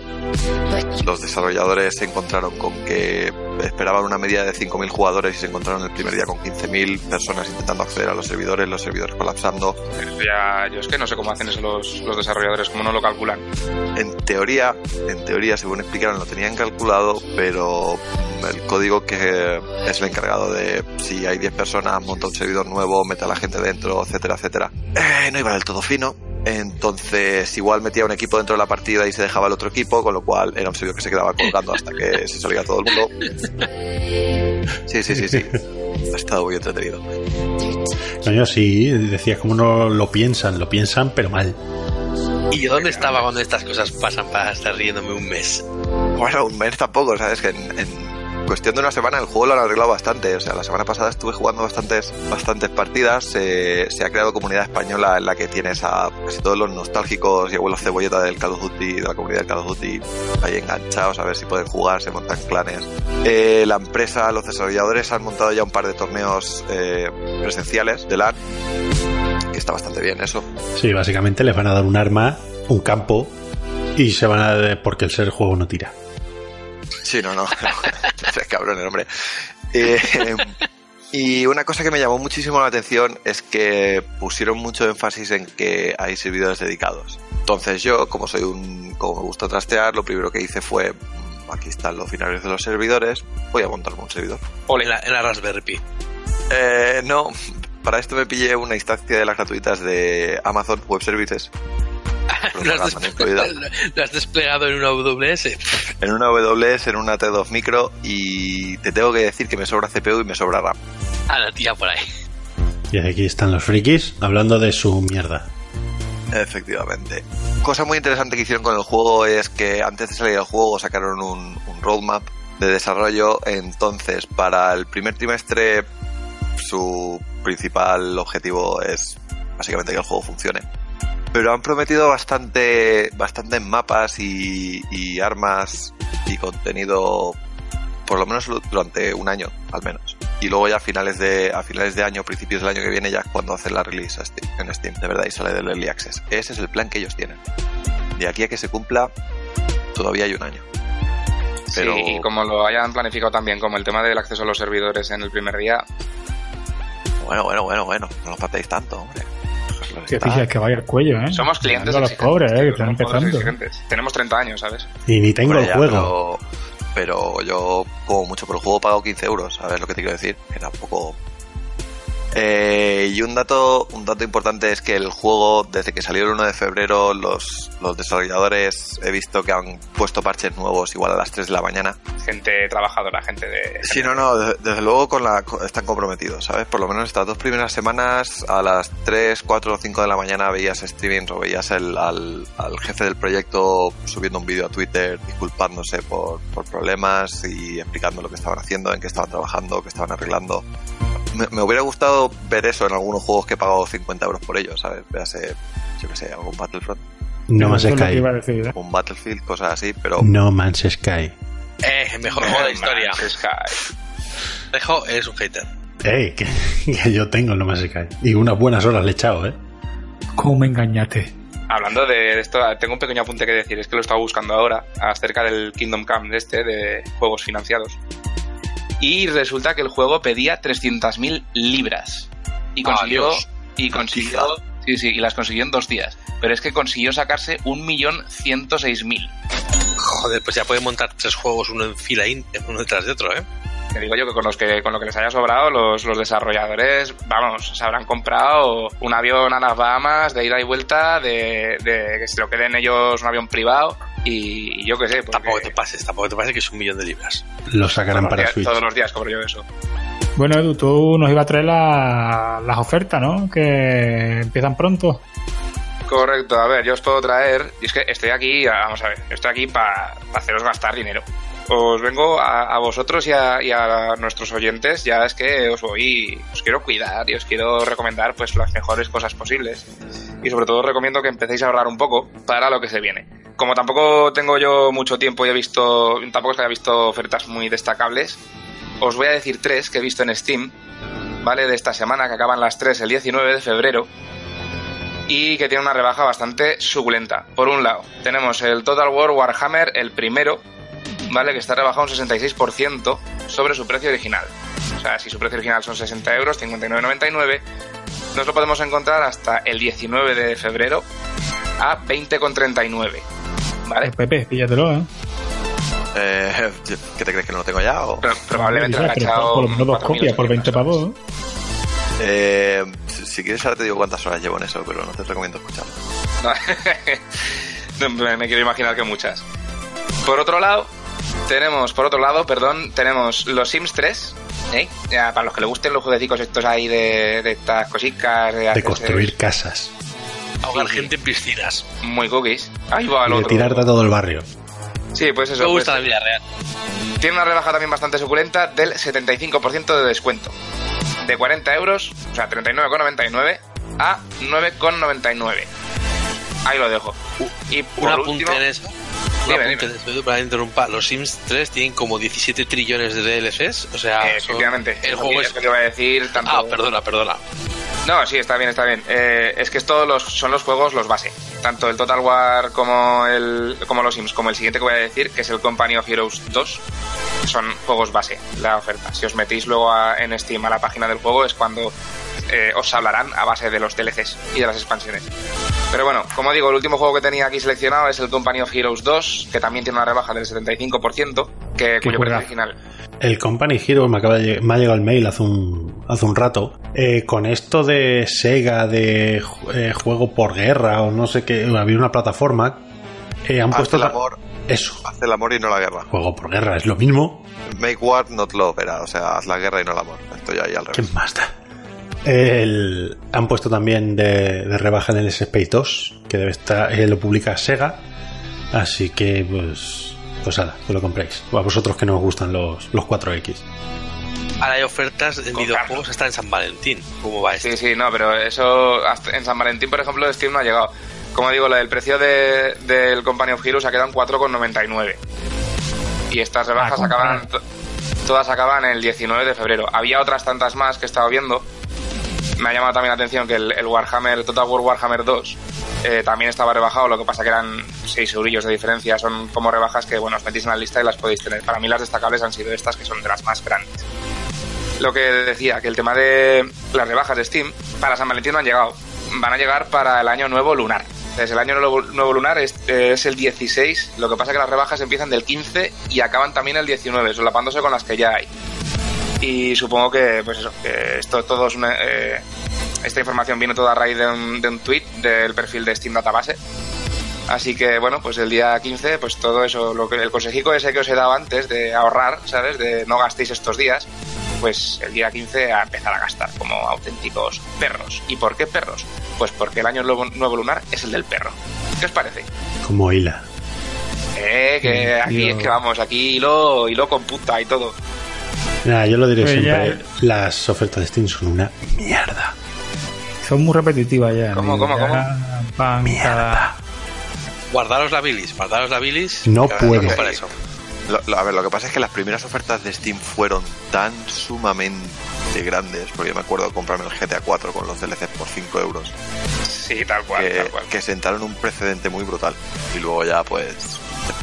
Speaker 4: los desarrolladores se encontraron con que esperaban una media de 5.000 jugadores y se encontraron el primer día con 15.000 personas intentando acceder a los servidores, los servidores colapsando.
Speaker 3: Ya, yo es que no sé cómo hacen eso los, los desarrolladores, cómo no lo calculan.
Speaker 4: En teoría, en teoría, según explicaron, lo tenían calculado, pero el código que es el encargado de si hay 10 personas, monta un servidor nuevo, mete a la gente dentro, etcétera, etcétera, eh, no iba del todo fino. Entonces, igual metía un equipo dentro de la partida y se dejaba el otro equipo, con lo cual era un servidor que se quedaba colgando hasta que se salía todo el mundo. Sí, sí, sí, sí. Ha estado muy entretenido.
Speaker 2: Coño, sí, decías como no lo piensan, lo piensan, pero mal.
Speaker 5: ¿Y yo dónde estaba cuando estas cosas pasan para estar riéndome un mes?
Speaker 4: Bueno, un mes tampoco, ¿sabes? Que en, en cuestión de una semana el juego lo han arreglado bastante. O sea, la semana pasada estuve jugando bastantes, bastantes partidas. Se- se ha creado comunidad española en la que tienes a casi todos los nostálgicos y abuelos cebolleta del Call of Duty, de la comunidad del Call of Duty, ahí enganchados a ver si pueden jugar, se montan clanes. Eh, la empresa, los desarrolladores han montado ya un par de torneos eh, presenciales de LAN. Que está bastante bien eso.
Speaker 2: Sí, básicamente les van a dar un arma, un campo, y se van a... porque el ser juego no tira.
Speaker 4: Sí, no, no. es cabrón el hombre. Eh, y una cosa que me llamó muchísimo la atención es que pusieron mucho énfasis en que hay servidores dedicados. Entonces yo, como soy un, como me gusta trastear, lo primero que hice fue, mm, aquí están los finales de los servidores, voy a montarme un servidor.
Speaker 5: En la, en la Raspberry Pi.
Speaker 4: Eh, no, para esto me pillé una instancia de las gratuitas de Amazon Web Services.
Speaker 5: ¿Lo has,
Speaker 4: Programa incluido.
Speaker 5: desple- lo has desplegado en una WS?
Speaker 4: En una AWS, en una T2 Micro y te tengo que decir que me sobra CPU y me sobra RAM.
Speaker 5: A la tía por ahí.
Speaker 2: Y aquí están los frikis hablando de su mierda.
Speaker 4: Efectivamente. Cosa muy interesante que hicieron con el juego es que antes de salir al juego sacaron un, un roadmap de desarrollo. Entonces, para el primer trimestre, su principal objetivo es básicamente que el juego funcione. Pero han prometido bastante, bastantes mapas y, y armas y contenido, por lo menos durante un año, al menos. Y luego ya a finales de, a finales de año, principios del año que viene, ya cuando hacen la release a Steam- en Steam, de verdad, y sale del Early Access. Ese es el plan que ellos tienen. De aquí a que se cumpla, todavía hay un año. Pero-
Speaker 3: Sí, y como lo hayan planificado también, como el tema del acceso a los servidores en el primer día,
Speaker 4: Bueno, bueno, bueno, bueno, no lo patéis tanto, hombre. Estar.
Speaker 1: fíjate que vaya el cuello, ¿eh?
Speaker 3: somos clientes
Speaker 1: a los pobres, ¿eh? Que están empezando.
Speaker 3: Tenemos 30 años, ¿sabes?
Speaker 2: Y ni tengo
Speaker 4: Bueno,
Speaker 2: el
Speaker 4: ya,
Speaker 2: juego.
Speaker 4: Pero, pero yo, como mucho por el juego, pago 15 euros. ¿Sabes lo que te quiero decir? Que tampoco. Eh, y un dato, un dato importante es que el juego, desde que salió el 1 de febrero, los, los desarrolladores he visto que han puesto parches nuevos igual a las 3 de la mañana.
Speaker 3: Gente trabajadora, gente de...
Speaker 4: Sí, no, no, desde, desde luego con la, están comprometidos, ¿sabes? Por lo menos estas dos primeras semanas, a las 3, 4 o 5 de la mañana veías streamings o veías el, al, al jefe del proyecto subiendo un vídeo a Twitter disculpándose por, por problemas y explicando lo que estaban haciendo, en qué estaban trabajando, qué estaban arreglando. Me, me hubiera gustado ver eso en algunos juegos que he pagado 50 euros por ellos, ¿sabes? Véase, yo qué sé, algún Battlefront,
Speaker 2: No Man's Sky.
Speaker 1: iba a decir, ¿eh?
Speaker 4: un Battlefield, cosas así, pero
Speaker 2: No Man's Sky.
Speaker 5: Eh, el mejor juego de la historia.
Speaker 3: Man's Sky.
Speaker 5: Dejo es un hater.
Speaker 2: Ey, que, que yo tengo el No Man's Sky. Y unas buenas horas le he echado, ¿eh?
Speaker 1: ¿Cómo me engañaste?
Speaker 3: Hablando de esto, tengo un pequeño apunte que decir, es que lo estaba buscando ahora acerca del Kingdom Come de este, de juegos financiados. Y resulta que el juego pedía 300.000 libras. Y
Speaker 5: Ah,
Speaker 3: consiguió... Y consiguió... Sí, sí, y las consiguió en dos días. Pero es que consiguió sacarse 1.106.000.
Speaker 5: Joder, pues ya pueden montar tres juegos uno en fila, uno detrás de otro, ¿eh?
Speaker 3: Te digo yo que con, los que con lo que les haya sobrado, los, los desarrolladores, vamos, se habrán comprado un avión a las Bahamas de ida y vuelta, de, de que se lo queden ellos un avión privado y, y yo qué sé. porque
Speaker 5: Tampoco te pases, tampoco te pases que es un millón de libras.
Speaker 2: Lo sacarán
Speaker 3: todos,
Speaker 2: para
Speaker 3: días,
Speaker 2: Switch.
Speaker 3: todos los días cobro yo eso.
Speaker 1: Bueno, Edu, tú nos ibas a traer la- las ofertas, ¿no? Que empiezan pronto.
Speaker 3: Correcto, a ver, yo os puedo traer, y es que estoy aquí, vamos a ver, estoy aquí para haceros gastar dinero. Os vengo a, vosotros y a, y a nuestros oyentes, ya es que os voy, os quiero cuidar y os quiero recomendar pues las mejores cosas posibles. Y sobre todo os recomiendo que empecéis a ahorrar un poco para lo que se viene. Como tampoco tengo yo mucho tiempo y he visto, tampoco es que haya visto ofertas muy destacables, os voy a decir tres que he visto en Steam, ¿vale? De esta semana, que acaban las tres el 19 de febrero y que tiene una rebaja bastante suculenta. Por un lado, tenemos el Total War Warhammer, el primero, ¿vale? Que está rebajado un 66% sobre su precio original. O sea, si su precio original son 60 euros, 59,99, nos lo podemos encontrar hasta el 19 de febrero a 20,39. ¿Vale?
Speaker 1: Eh, Pepe, píllatelo, ¿eh?
Speaker 4: Eh, ¿Qué te crees que no lo tengo ya? O?
Speaker 3: Pero probablemente echado
Speaker 1: por lo menos dos
Speaker 3: 4.000
Speaker 1: copias por 20 pavos. ¿eh?
Speaker 4: Eh, si, si quieres ahora te digo cuántas horas llevo en eso, pero no te recomiendo escucharlo.
Speaker 3: No, me, me quiero imaginar que muchas. Por otro lado, tenemos, por otro lado, perdón, tenemos los Sims 3, ¿Eh? Ya, para los que les gusten los jueguecitos estos ahí de, de estas cositas. De,
Speaker 2: De construir casas.
Speaker 5: Ahogar
Speaker 3: Sí, sí.
Speaker 5: gente en piscinas.
Speaker 3: Muy cookies. Ahí va el
Speaker 2: Y de
Speaker 3: otro.
Speaker 2: tirarte a todo el barrio.
Speaker 3: Sí, pues eso.
Speaker 5: Me gusta
Speaker 3: pues,
Speaker 5: la vida real.
Speaker 3: Tiene una rebaja también bastante suculenta del 75% de descuento. De 40 euros, o sea, 39,99 a 9,99. Ahí lo dejo. Y por
Speaker 5: Un apunte
Speaker 3: último,
Speaker 5: en eso.
Speaker 3: Dime, dime.
Speaker 5: en eso, Edu, para interrumpir. Los Sims 3 tienen como 17 trillones de DLCs. O sea,
Speaker 3: eh,
Speaker 5: son- el juego es.
Speaker 3: que iba a decir tanto...
Speaker 5: Ah, perdona, perdona.
Speaker 3: No, sí, está bien, está bien. Eh, es que estos los, son los juegos los base. Tanto el Total War como el como los Sims, como el siguiente que voy a decir, que es el Company of Heroes 2, son juegos base, la oferta. Si os metéis luego a- en Steam a la página del juego es cuando eh, os hablarán a base de los DLCs y de las expansiones. Pero bueno, como digo, el último juego que tenía aquí seleccionado es el Company of Heroes 2, que también tiene una rebaja del 75%, que, cuyo precio original
Speaker 2: El Company Hero me, acaba de, me ha llegado el mail hace un, hace un rato. Eh, con esto de Sega, de eh, juego por guerra o no sé qué, había una plataforma. eh, han
Speaker 4: Haz
Speaker 2: puesto
Speaker 4: el amor,
Speaker 2: eso,
Speaker 4: haz el amor y no la guerra.
Speaker 2: juego por guerra, es lo mismo.
Speaker 4: Make war, not love, era. O sea, haz la guerra y no el amor. Estoy ahí al
Speaker 2: ¿Qué
Speaker 4: revés.
Speaker 2: más da? El- han puesto también de, de rebaja en el Space 2, que debe estar, eh, lo publica Sega. Así que, pues, pues nada, que lo compréis. O a vosotros que no os gustan los, los 4X.
Speaker 5: Ahora hay ofertas en videojuegos hasta en San Valentín. ¿Cómo va esto?
Speaker 3: Sí, sí, no, pero eso hasta en San Valentín, por ejemplo, Steam no ha llegado. Como digo, lo del precio de, del Company of Heroes ha quedado en 4,99. Y estas rebajas acaban, to- todas acaban el 19 de febrero. Había otras tantas más que he estado viendo. Me ha llamado también la atención que el, el Warhammer, Total War Warhammer 2, eh, también estaba rebajado, lo que pasa que eran 6 eurillos de diferencia. Son como rebajas que, bueno, os metís en la lista y las podéis tener. Para mí las destacables han sido estas, que son de las más grandes lo que decía, que el tema de las rebajas de Steam para San Valentín no han llegado. Van a llegar para el año nuevo lunar. Entonces, el año nuevo lunar es, es el 16. Lo que pasa que las rebajas empiezan del 15 y acaban también el 19, solapándose con las que ya hay. Y supongo que, pues eso, que esto todo es una, eh, esta información viene toda a raíz de un, de un tweet del perfil de Steam Database. Así que bueno, pues el día 15, pues todo eso, lo que el consejico ese que os he dado antes de ahorrar, ¿sabes? De no gastéis estos días, pues el día 15 a empezar a gastar como auténticos perros. ¿Y por qué perros? Pues porque el año nuevo, nuevo lunar es el del perro. ¿Qué os parece?
Speaker 2: Como Hila.
Speaker 3: Eh, que aquí es que vamos, aquí hilo, hilo con puta y todo.
Speaker 2: Nada, yo lo diré
Speaker 1: Pues
Speaker 2: siempre. Las ofertas de Steam son una mierda.
Speaker 1: Son muy repetitivas ya.
Speaker 3: ¿Cómo, cómo,
Speaker 1: ya
Speaker 3: cómo?
Speaker 1: cada-
Speaker 5: Guardaros la bilis, guardaros la bilis.
Speaker 2: No puedo.
Speaker 5: para eso.
Speaker 4: Lo- lo- a ver, lo que pasa es que las primeras ofertas de Steam fueron tan sumamente grandes, porque yo me acuerdo de comprarme el GTA 4 con los DLCs por 5 euros,
Speaker 3: Sí, tal cual,
Speaker 4: que,
Speaker 3: tal cual.
Speaker 4: que sentaron un precedente muy brutal. Y luego ya, pues,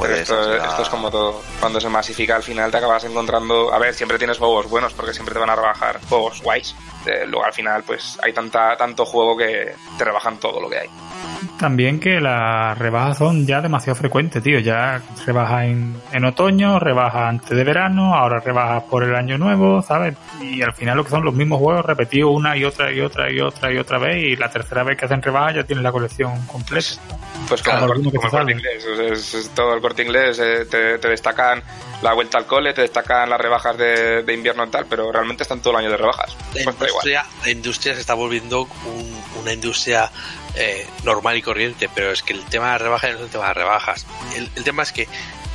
Speaker 4: de
Speaker 3: esto, esto es como todo. Cuando se masifica al final te acabas encontrando. A ver, siempre tienes juegos buenos porque siempre te van a rebajar juegos guays. Eh, luego al final, pues hay tanta, tanto juego que te rebajan todo lo que hay.
Speaker 1: También que las rebajas son ya demasiado frecuentes, tío. Ya rebajas en, en otoño, rebajas antes de verano, ahora rebajas por el año nuevo, ¿sabes? Y al final lo que son los mismos juegos repetidos una y otra y otra y otra y otra vez. Y la tercera vez que hacen rebajas ya tienes la colección completa.
Speaker 3: Pues como,
Speaker 1: Claro,
Speaker 3: el, como el corte inglés. o sea, es, es todo el corte inglés. eh, te, te destacan la vuelta al cole, te destacan las rebajas de, de invierno y tal, pero realmente están todo el año de rebajas.
Speaker 5: La
Speaker 3: Pues igual.
Speaker 5: industria, la industria se está volviendo un- una industria eh, normal y corriente, pero es que el tema de las rebajas no es un tema de rebajas. El, el tema es que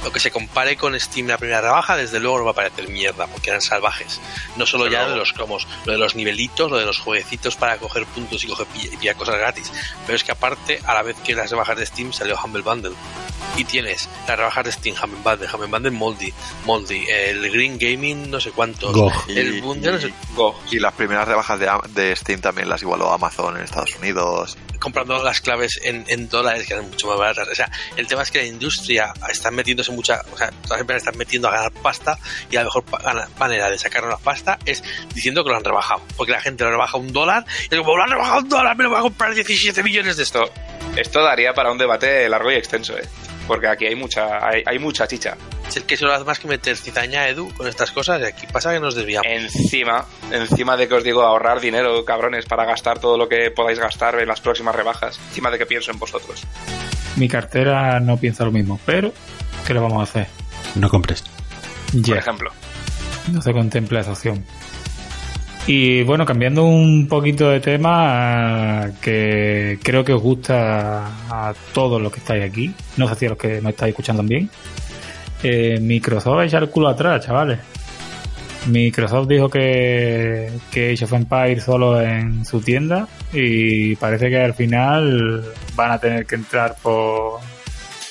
Speaker 5: lo que se compare con Steam la primera rebaja, desde luego no va a parecer mierda, porque eran salvajes. No solo
Speaker 3: Desde
Speaker 5: ya
Speaker 3: luego.
Speaker 5: de los cromos, lo de los nivelitos, lo de los jueguecitos para coger puntos y coger y pillar cosas gratis. Pero es que aparte, a la vez que las rebajas de Steam salió Humble Bundle. Y tienes las rebajas de Steam, Humble Bundle, Humble Bundle Moldy, Moldy, el Green Gaming no sé cuántos,
Speaker 2: GOG.
Speaker 5: el
Speaker 4: Y-
Speaker 5: Bundle no sé
Speaker 3: Go.
Speaker 4: Y las primeras rebajas de, de Steam también las igualó Amazon en Estados Unidos.
Speaker 5: comprando las claves en, en dólares que eran mucho más baratas. O sea, el tema es que la industria está metiéndose mucha, o sea, todas las empresas están metiendo a ganar pasta y la mejor manera de sacar una pasta es diciendo que lo han rebajado. Porque la gente lo rebaja un dólar y es como, lo han rebajado un dólar, me lo voy a comprar 17 millones de esto.
Speaker 3: Esto, daría para un debate largo y extenso, ¿eh? Porque aquí hay mucha, hay, hay mucha chicha.
Speaker 5: Es que eso no hace más que meter cizaña, Edu, con estas cosas y aquí pasa que nos desviamos.
Speaker 3: Encima, encima de que os digo ahorrar dinero, cabrones, para gastar todo lo que podáis gastar en las próximas rebajas. Encima de que pienso en vosotros.
Speaker 1: Mi cartera no piensa lo mismo, pero ¿qué le vamos a hacer?
Speaker 2: No compres.
Speaker 3: Por
Speaker 1: Ya.
Speaker 3: ejemplo.
Speaker 1: no se contempla esa opción. Y bueno, cambiando un poquito de tema, que creo que os gusta a todos los que estáis aquí, no sé si a los que no estáis escuchando bien. Eh, Microsoft ha echado el culo atrás, chavales. Microsoft dijo que, que Age of Empires solo en su tienda y parece que al final van a tener que entrar por,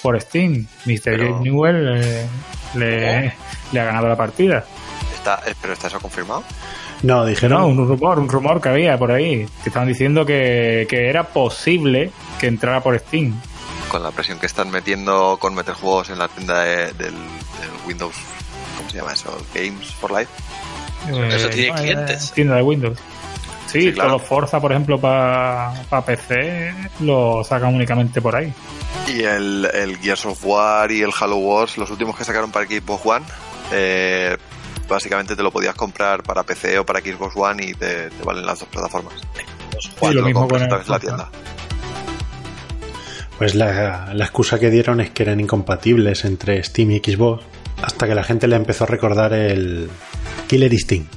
Speaker 1: por Steam. Mr.
Speaker 4: Pero-
Speaker 1: Newell eh, le, le ha ganado la partida.
Speaker 4: Está, eh, ¿Pero está eso confirmado?
Speaker 2: No, dijeron.
Speaker 1: no, un rumor, un rumor que había por ahí. Que estaban diciendo que, que era posible que entrara por Steam.
Speaker 4: Con la presión que están metiendo con meter juegos en la tienda de- del, del Windows. ¿Cómo se llama eso? Games for Life.
Speaker 5: Eso tiene
Speaker 1: eh,
Speaker 5: clientes.
Speaker 1: Tienda de Windows. Sí,
Speaker 4: Sí, claro.
Speaker 1: todo Forza, por ejemplo, para PC lo sacan únicamente por ahí.
Speaker 4: Y el, el Gears of War y el Halo Wars, los últimos que sacaron para Xbox One, eh, básicamente te lo podías comprar para PC o para Xbox One y te, te valen las dos plataformas.
Speaker 5: Los
Speaker 1: Sí, lo
Speaker 4: Lo
Speaker 1: mismo
Speaker 4: compras
Speaker 1: con el
Speaker 4: la tienda.
Speaker 2: Pues la, la excusa que dieron es que eran incompatibles entre Steam y Xbox, hasta que la gente le empezó a recordar el Killer Instinct.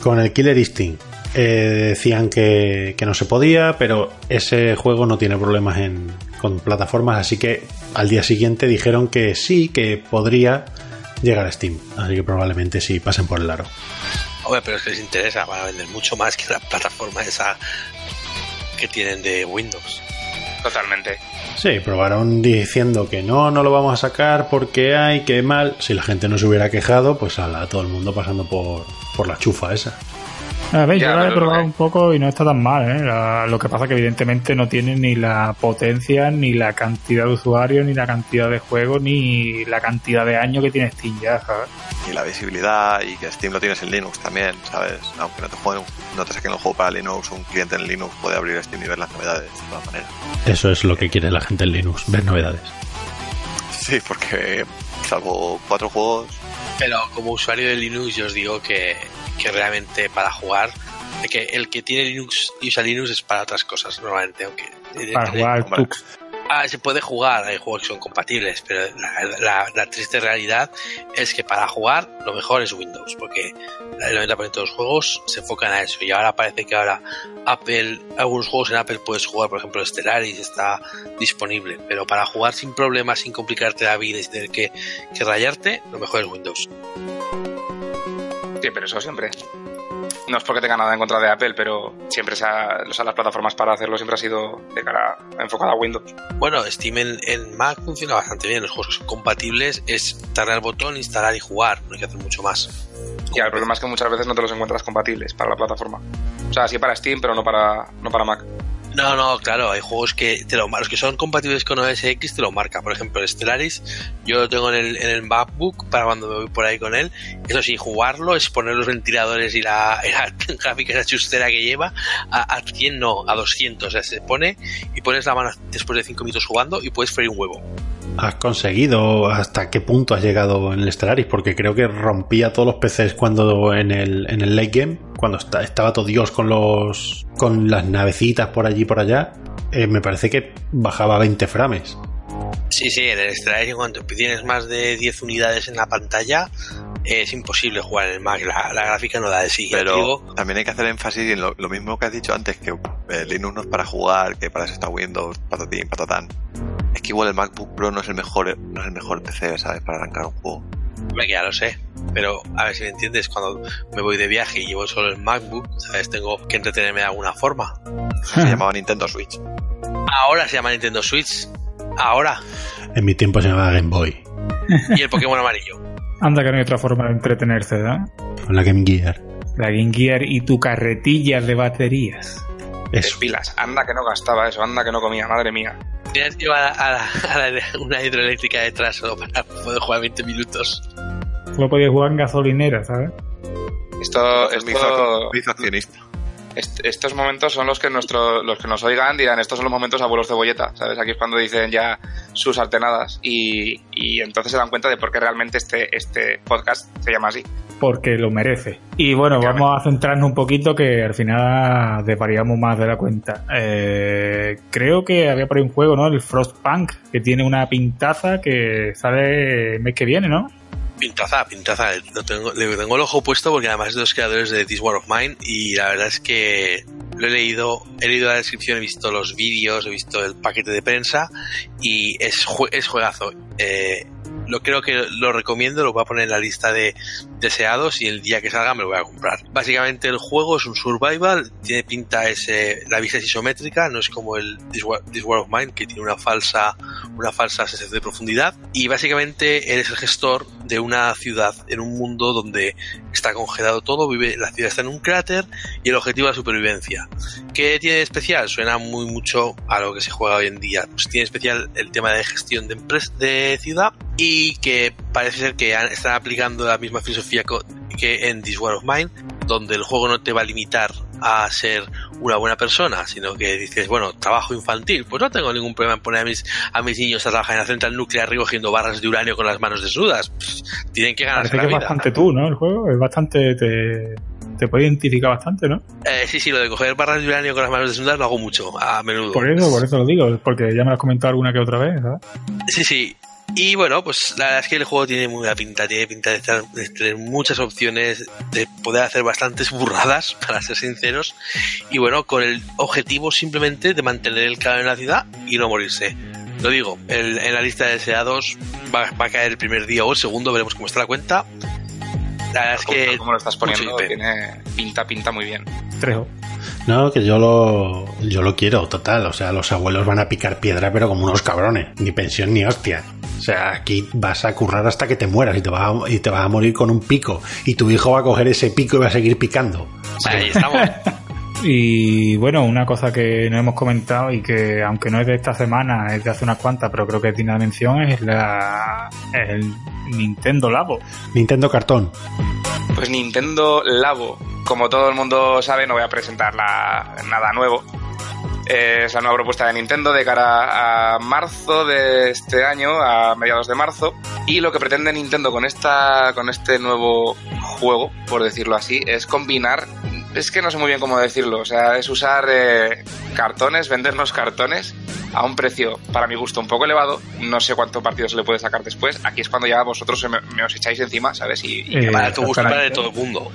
Speaker 2: Con el Killer Instinct eh, decían que, que no se podía, pero ese juego no tiene problemas en, con plataformas, así que al día siguiente dijeron que sí, que podría llegar a Steam. Así que probablemente sí pasen por el aro.
Speaker 5: Hombre, pero es que les interesa, van a vender mucho más que la plataforma esa que tienen de Windows.
Speaker 3: Totalmente.
Speaker 2: Sí, probaron diciendo que no, no lo vamos a sacar porque hay que mal. Si la gente no se hubiera quejado, pues a todo el mundo pasando por, por la chufa esa.
Speaker 1: A ver,
Speaker 3: Ya,
Speaker 1: yo la he probado
Speaker 3: que-
Speaker 1: un poco y no está tan mal, ¿eh? La- lo que pasa que evidentemente no tiene ni la potencia, ni la cantidad de usuarios, ni la cantidad de juegos, ni la cantidad de años que tiene Steam ya, ¿sabes?
Speaker 4: Y la visibilidad y que Steam lo tienes en Linux también, ¿sabes? Aunque no te, jueguen, no te saquen el juego para Linux, un cliente en Linux puede abrir Steam y ver las novedades de todas maneras.
Speaker 2: Eso es lo que quiere la gente en Linux, ver novedades.
Speaker 4: Sí, porque salvo cuatro juegos,
Speaker 5: Pero como usuario de Linux yo os digo que, que realmente para jugar, que el que tiene Linux y usa Linux es para otras cosas normalmente, aunque
Speaker 1: Para jugar. Tux.
Speaker 5: Ah, se puede jugar, hay juegos que son compatibles, pero la, triste realidad es que para jugar lo mejor es Windows, porque el 90% de los juegos se enfocan a eso. Y ahora parece que ahora Apple, algunos juegos en Apple puedes jugar, por ejemplo, Stellaris está disponible, pero para jugar sin problemas, sin complicarte la vida y sin tener que, que rayarte, lo mejor es Windows.
Speaker 3: Sí, pero eso siempre. No es porque tenga nada en contra de Apple, pero siempre se ha- o sea, las plataformas para hacerlo siempre ha sido de cara enfocada a Windows.
Speaker 5: Bueno, Steam en, en Mac funciona bastante bien. Los juegos que son compatibles es darle al botón, instalar y jugar. No hay que hacer mucho más.
Speaker 3: Y el problema es que muchas veces no te los encuentras compatibles para la plataforma. O sea, sí para Steam, pero no para, no para Mac.
Speaker 5: No, no, claro, hay juegos que te lo, los que son compatibles con OS X te lo marca. Por ejemplo, el Stellaris, yo lo tengo en el, en el MacBook para cuando me voy por ahí con él. Eso sí, jugarlo es poner los ventiladores y la, gráfica, esa chustera que lleva a, a 100, no, a 200. O sea, se pone y pones la mano después de 5 minutos jugando y puedes freír un huevo.
Speaker 2: ¿Has conseguido hasta qué punto has llegado en el Stellaris? Porque creo que rompía todos los PCs cuando en el, en el late game, cuando esta- estaba todo Dios con los con las navecitas por allí y por allá, eh, me parece que bajaba a 20 frames.
Speaker 5: Sí, sí, en el Stellaris, cuando tienes más de 10 unidades en la pantalla, es imposible jugar en el Mac. La, la gráfica no da de sí.
Speaker 4: pero
Speaker 5: digo,
Speaker 4: también hay que hacer énfasis en lo, lo mismo que has dicho antes, que eh, Linux no es para jugar, que para eso está Windows, patatín, patatán. Es que igual el MacBook Pro no es el mejor, no es el mejor PC, ¿sabes? Para arrancar un juego.
Speaker 5: Que ya lo sé. Pero a ver si me entiendes, cuando me voy de viaje y llevo solo el MacBook, ¿sabes? Tengo que entretenerme de alguna forma.
Speaker 4: Se llamaba Nintendo Switch.
Speaker 5: Ahora se llama Nintendo Switch. Ahora.
Speaker 2: En mi tiempo se llamaba Game Boy,
Speaker 5: Y el Pokémon amarillo.
Speaker 1: Anda que no hay otra forma de entretenerse, ¿verdad?
Speaker 2: con la Game Gear.
Speaker 1: La Game Gear y tu carretilla de baterías.
Speaker 2: Eso.
Speaker 3: Pilas. Anda que no gastaba eso, anda que no comía, madre mía.
Speaker 5: Tienes que llevar a, la- a la- una hidroeléctrica detrás solo para poder jugar 20 minutos.
Speaker 1: Solo podías jugar en gasolinera, ¿sabes?
Speaker 3: Esto, esto,
Speaker 4: me hizo accionista.
Speaker 3: Est- estos momentos son los que nuestro, los que nos oigan dirán, estos son los momentos abuelos cebolleta, ¿sabes? Aquí es cuando dicen ya sus altenadas y, y entonces se dan cuenta de por qué realmente este, este podcast se llama así.
Speaker 1: Porque lo merece. Y bueno, vamos a centrarnos un poquito que al final desvariamos más de la cuenta. Eh, creo que había por ahí un juego, ¿no? El Frostpunk, que tiene una pintaza que sale el mes que viene, ¿no?
Speaker 5: Pintaza, pintaza. Lo tengo, le tengo el ojo puesto porque además es de los creadores de This War of Mine y la verdad es que lo he leído, he leído la descripción, he visto los vídeos, he visto el paquete de prensa y es, es juegazo. Eh, lo creo que lo recomiendo, lo voy a poner en la lista de deseados y el día que salga me lo voy a comprar. Básicamente el juego es un survival, tiene pinta ese, la vista es isométrica, no es como el This War, of Mine que tiene una falsa, una falsa sensación de profundidad y básicamente eres el gestor de una ciudad en un mundo donde está congelado todo, vive, la ciudad está en un cráter y el objetivo es la supervivencia. ¿Qué tiene de especial? Suena muy mucho a lo que se juega hoy en día. Pues tiene especial el tema de gestión de, empres- de ciudad y que parece ser que han- están aplicando la misma filosofía que en This War of Mine, donde el juego no te va a limitar a ser una buena persona, sino que dices, bueno, trabajo infantil, pues no tengo ningún problema en poner a mis, a mis niños a trabajar en la central nuclear recogiendo barras de uranio con las manos desnudas. Pff, tienen que ganarse
Speaker 1: Parece
Speaker 5: la
Speaker 1: que es bastante tú, ¿no? El juego es bastante. Te, te puede identificar bastante, ¿no?
Speaker 5: Eh, sí, sí, lo de coger barras de uranio con las manos desnudas lo hago mucho, a menudo.
Speaker 1: Por eso, por eso lo digo, porque ya me lo has comentado alguna que otra vez, ¿sabes?
Speaker 5: Sí, sí. Y bueno, pues la verdad es que el juego tiene muy buena pinta, tiene pinta de, estar- de tener muchas opciones, de poder hacer bastantes burradas, para ser sinceros. Y bueno, con el objetivo simplemente de mantener el calor en la ciudad y no morirse. Lo digo, el- en la lista de deseados va, va a caer el primer día o el segundo, veremos cómo está la cuenta. La verdad es que
Speaker 3: como lo estás poniendo, tiene pinta, pinta muy bien.
Speaker 1: Trejo.
Speaker 2: No, que yo lo, yo lo quiero, total. O sea, los abuelos van a picar piedra, pero como unos cabrones. Ni pensión ni hostia. O sea, aquí vas a currar hasta que te mueras y te vas a, y te vas a morir con un pico. Y tu hijo va a coger ese pico y va a seguir picando.
Speaker 5: ahí estamos.
Speaker 1: Y bueno, una cosa que no hemos comentado y que aunque no es de esta semana, es de hace unas cuantas, pero creo que tiene mención, es la el Nintendo Labo.
Speaker 2: Nintendo Cartón.
Speaker 3: Pues Nintendo Labo, como todo el mundo sabe, no voy a presentar la- nada nuevo. Eh, Es la nueva propuesta de Nintendo de cara a marzo de este año, a mediados de marzo. Y lo que pretende Nintendo con esta, con este nuevo juego, por decirlo así, es combinar. Es que no sé muy bien cómo decirlo. O sea, es usar eh, cartones, vendernos cartones a un precio, para mi gusto, un poco elevado. No sé cuánto partido se le puede sacar después. Aquí es cuando ya vosotros se me, me os echáis encima, ¿sabes? Y, y
Speaker 1: Eh,
Speaker 5: Para tu gusto, para de todo el mundo.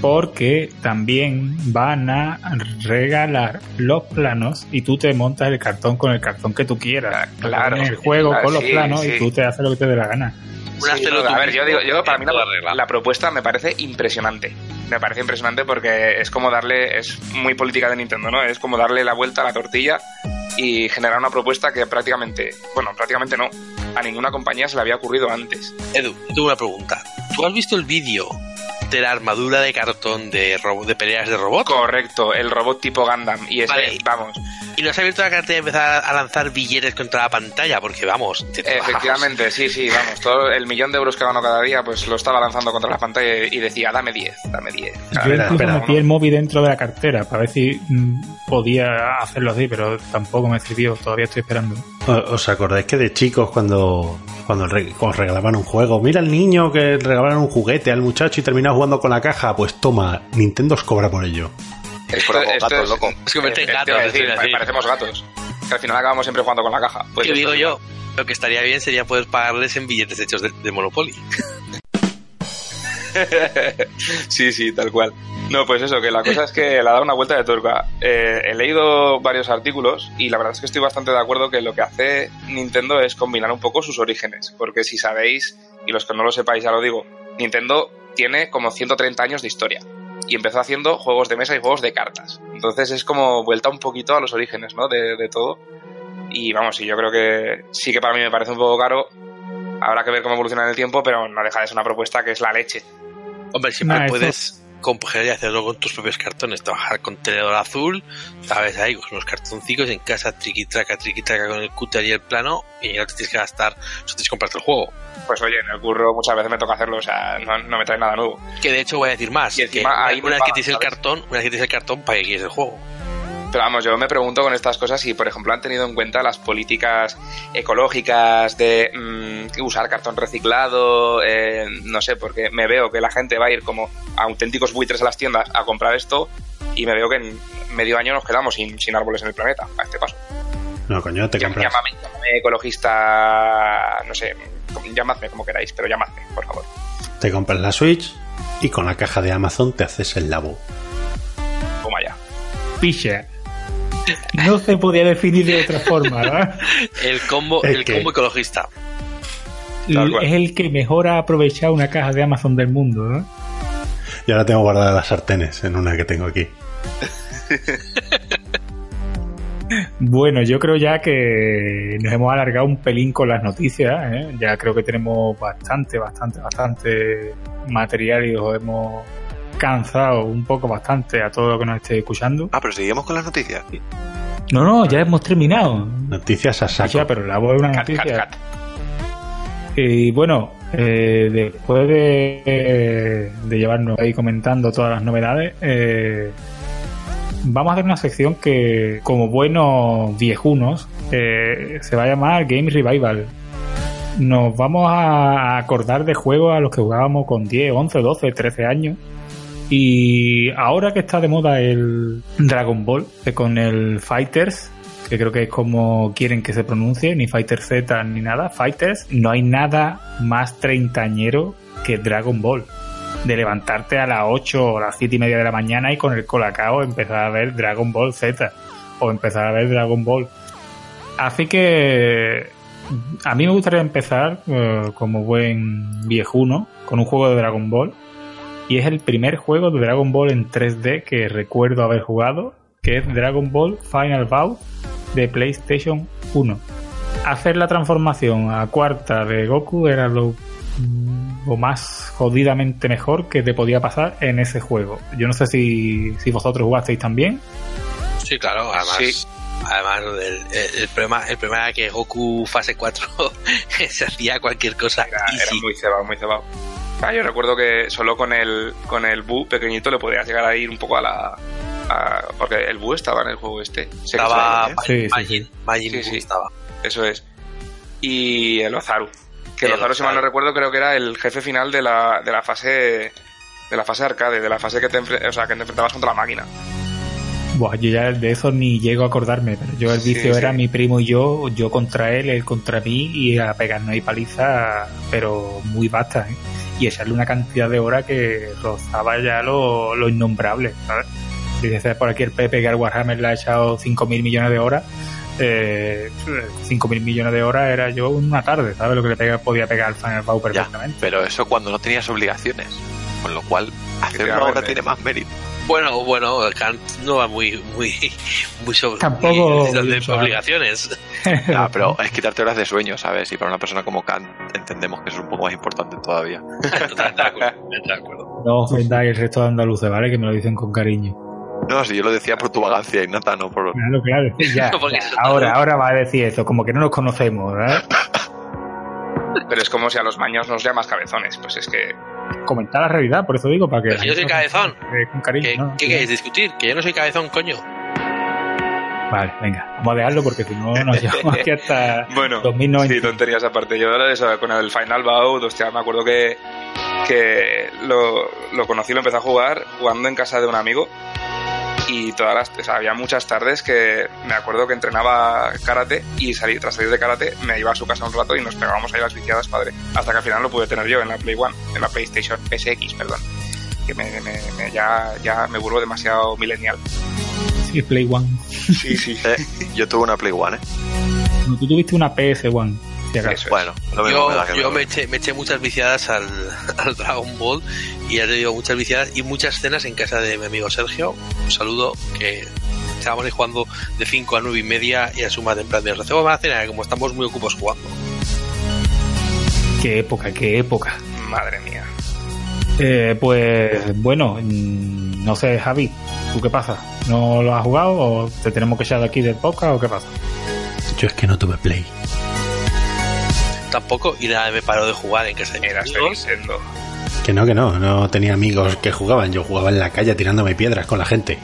Speaker 1: Porque también van a regalar los planos y tú te montas el cartón con el cartón que tú quieras.
Speaker 3: Ah, claro.
Speaker 1: Pones el juego
Speaker 3: Ah,
Speaker 1: con los
Speaker 3: sí,
Speaker 1: planos
Speaker 3: sí.
Speaker 1: y tú te haces lo que te dé la gana.
Speaker 5: Una
Speaker 3: Sí,
Speaker 5: celo
Speaker 3: no,
Speaker 5: tú
Speaker 3: a ver, yo digo, yo para mí la, la propuesta me parece impresionante. Me parece impresionante porque es como darle, es muy política de Nintendo, ¿no? Es como darle la vuelta a la tortilla y generar una propuesta que prácticamente, bueno, prácticamente no, a ninguna compañía se le había ocurrido antes.
Speaker 5: Edu, yo tengo una pregunta. ¿Tú has visto el vídeo de la armadura de cartón de, de peleas de robot?
Speaker 3: Correcto, el robot tipo Gundam. Y ese,
Speaker 5: Vale.
Speaker 3: vamos,
Speaker 5: Y no has abierto la cartera y empezar a lanzar billetes contra la pantalla, porque vamos, te
Speaker 3: efectivamente, sí, sí, vamos, todo el millón de euros que gano cada día, pues lo estaba lanzando contra la pantalla y decía, dame 10, dame 10.
Speaker 1: Yo incluso
Speaker 2: espera,
Speaker 1: metí el móvil dentro de la cartera para ver si mm, podía hacerlo así, pero tampoco me sirvió. Todavía estoy esperando.
Speaker 2: ¿Os acordáis que de chicos cuando, cuando os regalaban un juego, mira al niño que le regalaron un juguete al muchacho y terminaba jugando con la caja? Pues toma, Nintendo os cobra por ello.
Speaker 4: Es por algo gatos, loco.
Speaker 5: Es en
Speaker 3: eh,
Speaker 5: gatos,
Speaker 3: parecemos gatos. Que al final acabamos siempre jugando con la caja. Pues
Speaker 5: ¿Qué digo yo? Lo que estaría bien sería poder pagarles en billetes hechos de, de Monopoly.
Speaker 3: sí, sí, tal cual. No, pues eso, que la cosa es que le ha dado una vuelta de tuerca. Eh, he leído varios artículos y la verdad es que estoy bastante de acuerdo que lo que hace Nintendo es combinar un poco sus orígenes. Porque si sabéis, y los que no lo sepáis ya lo digo, Nintendo tiene como 130 años de historia. Y empezó haciendo juegos de mesa y juegos de cartas. Entonces es como vuelta un poquito a los orígenes, ¿no? De, de todo. Y vamos, y yo creo que sí que para mí me parece un poco caro. Habrá que ver cómo evoluciona en el tiempo, pero no deja de ser una propuesta que es la leche.
Speaker 5: Hombre, siempre
Speaker 1: Nah, eso-
Speaker 5: puedes coger y hacerlo con tus propios cartones. Trabajar con tenedor azul, sabes, ahí con unos cartoncicos en casa, triqui traca, triqui traca con el cúter y el plano, y no te tienes que gastar, solo tienes que comprarte el juego.
Speaker 3: Pues oye, en el curro muchas veces me toca hacerlo, o sea, no, no me trae nada nuevo.
Speaker 5: Que de hecho voy a decir más,
Speaker 3: Y
Speaker 5: que una, vez que tienes el cartón, una vez que tienes el cartón, ¿para qué quieres el juego?
Speaker 3: Pero vamos, yo me pregunto con estas cosas si, por ejemplo, han tenido en cuenta las políticas ecológicas de mm, usar cartón reciclado, eh, no sé, porque me veo que la gente va a ir como auténticos buitres a las tiendas a comprar esto y me veo que en medio año nos quedamos sin, sin árboles en el planeta, a este paso.
Speaker 2: No, coño, te
Speaker 3: Llámame,
Speaker 2: compras.
Speaker 3: llámame ecologista, no sé, llamadme como queráis, pero llamadme, por favor.
Speaker 2: Te compras la Switch y con la caja de Amazon te haces el labo.
Speaker 3: Toma ya.
Speaker 1: Picha. No se podía definir de otra forma, ¿verdad?
Speaker 5: El combo,
Speaker 2: Es
Speaker 5: el
Speaker 2: que-
Speaker 5: combo ecologista.
Speaker 3: Tal cual.
Speaker 1: Es el que mejor ha aprovechado una caja de Amazon del mundo, ¿no?
Speaker 2: Y ahora tengo guardadas las sartenes en una que tengo aquí.
Speaker 1: Bueno, yo creo ya que nos hemos alargado un pelín con las noticias. ¿eh? Ya creo que tenemos bastante, bastante, bastante material y os hemos cansado un poco bastante a todo lo que nos esté escuchando.
Speaker 4: Ah, pero seguimos con las noticias.
Speaker 1: No, no, ya hemos terminado.
Speaker 2: Noticias a saco.
Speaker 1: Ya, pero la voz es una
Speaker 3: Cat, cat,
Speaker 1: noticia.
Speaker 3: cat.
Speaker 1: Y bueno, eh, después de, de llevarnos ahí comentando todas las novedades, eh, vamos a hacer una sección que, como buenos viejunos, eh, se va a llamar Game Revival. Nos vamos a acordar de juegos a los que jugábamos con 10, 11, 12, 13 años. Y ahora que está de moda el Dragon Ball, eh, con el Fighters, que creo que es como quieren que se pronuncie, ni Fighter Z ni nada, Fighters, no hay nada más treintañero que Dragon Ball. De levantarte a las 8 o las 7 y media de la mañana y con el colacao empezar a ver Dragon Ball Z o empezar a ver Dragon Ball. Así que a mí me gustaría empezar eh, como buen viejuno con un juego de Dragon Ball y es el primer juego de Dragon Ball en 3D que recuerdo haber jugado, que es Dragon Ball Final Bout de PlayStation 1. Hacer la transformación a cuarta de Goku era lo, lo más jodidamente mejor que te podía pasar en ese juego. Yo no sé si, si vosotros jugasteis también.
Speaker 5: Sí, claro, además.
Speaker 3: Sí.
Speaker 5: Además, el, el- el problema, el problema era que Goku fase 4 se hacía cualquier cosa.
Speaker 3: Era, muy cebado, muy cebado. Ah, yo recuerdo que solo con el con el Bu pequeñito le podías llegar a ir un poco a la... a- porque el Bu estaba en el juego este. Sé que
Speaker 5: estaba
Speaker 1: Sí, sí,
Speaker 5: Majin, Majin
Speaker 3: Sí,
Speaker 5: Buu
Speaker 3: sí.
Speaker 5: estaba.
Speaker 3: Eso es. Y el Ozaru. Que el
Speaker 5: El
Speaker 3: Ozaru, si mal no recuerdo, creo que era el jefe final de la, de la fase de la fase arcade, de la fase que te, o sea, que te enfrentabas contra la máquina.
Speaker 1: Buah, yo ya de eso ni llego a acordarme, pero yo el vicio
Speaker 3: sí.
Speaker 1: era mi primo y yo, yo contra él, él contra mí y a pegarnos ahí paliza, pero muy vasta, ¿eh? Y echarle una cantidad de horas que rozaba ya lo, lo innombrable, ¿sabes? Dice por aquí el Pepe que al Warhammer le ha echado 5.000 millones de horas. Eh, 5.000 millones de horas era yo una tarde, ¿sabes? Lo que le pega- podía pegar al Final
Speaker 4: Ya,
Speaker 1: perfectamente.
Speaker 4: pero eso cuando no tenías obligaciones. Con lo cual, hacerlo
Speaker 3: Efectivamente.
Speaker 4: ahora tiene más mérito.
Speaker 5: Bueno, bueno, Kant no va muy, muy, muy sobre
Speaker 1: Tampoco-
Speaker 5: muy de obligaciones.
Speaker 4: Ah, pero es quitarte horas de sueño, ¿sabes? Y para una persona como Kant entendemos que eso es un poco más importante todavía.
Speaker 5: Totalmente de acuerdo, totalmente de acuerdo.
Speaker 1: No ofendáis el resto de andaluces, ¿vale? Que me lo dicen con cariño.
Speaker 4: No, si yo lo decía por tu vagancia, Innata, no por...
Speaker 1: Claro, claro. Ya,
Speaker 5: eso-
Speaker 1: Ahora, ahora va a decir esto, como que no nos conocemos, ¿verdad?
Speaker 3: Pero es como si a los maños nos llamas cabezones. Pues es que
Speaker 1: Comentar la realidad, por eso digo, para que.
Speaker 5: Pero si yo soy cabezón.
Speaker 1: Con cariño,
Speaker 5: ¿Qué,
Speaker 1: ¿no?
Speaker 5: ¿Qué queréis discutir? Que yo no soy cabezón, coño.
Speaker 1: Vale, venga, vamos a dejarlo porque si no nos llevamos aquí hasta
Speaker 3: Bueno,
Speaker 1: 2090.
Speaker 3: sí, tonterías aparte. Yo ahora eso, con el Final Bout, hostia, me acuerdo que, que lo, lo conocí, lo empecé a jugar jugando en casa de un amigo. Y todas las, o sea, había muchas tardes que me acuerdo que entrenaba karate y salí, tras salir de karate me iba a su casa un rato y nos pegábamos ahí las viciadas, padre. Hasta que al final lo pude tener yo en la Play One, en la PlayStation PSX, perdón. Que me, me- me- ya, ya me vuelvo demasiado millennial.
Speaker 1: Sí, Play One.
Speaker 3: Sí, sí.
Speaker 4: Eh, yo tuve una Play One, ¿eh?
Speaker 1: No, tú tuviste una PS One,
Speaker 3: es.
Speaker 4: Bueno, lo mismo
Speaker 5: Yo,
Speaker 4: me da que
Speaker 5: yo
Speaker 4: me-
Speaker 5: me, eché, me eché muchas viciadas al, al Dragon Ball y ya te digo, muchas viciadas y muchas cenas en casa de mi amigo Sergio. Un saludo que estábamos ahí jugando de 5 a 9 y media y a suma temprano de recebo una cena, como estamos muy ocupados jugando.
Speaker 1: Qué época, qué época.
Speaker 3: Madre mía.
Speaker 1: Eh, pues bueno, mm, no sé, Javi, ¿tú qué pasa? ¿No lo has jugado o te tenemos que echar de aquí del podcast o qué pasa?
Speaker 2: Yo es que no tuve Play.
Speaker 5: Tampoco y nada, me paró de jugar en
Speaker 3: Eras de
Speaker 5: amigos.
Speaker 3: Nintendo.
Speaker 2: Que no, que no. No tenía amigos que jugaban. Yo jugaba en la calle tirándome piedras con la gente.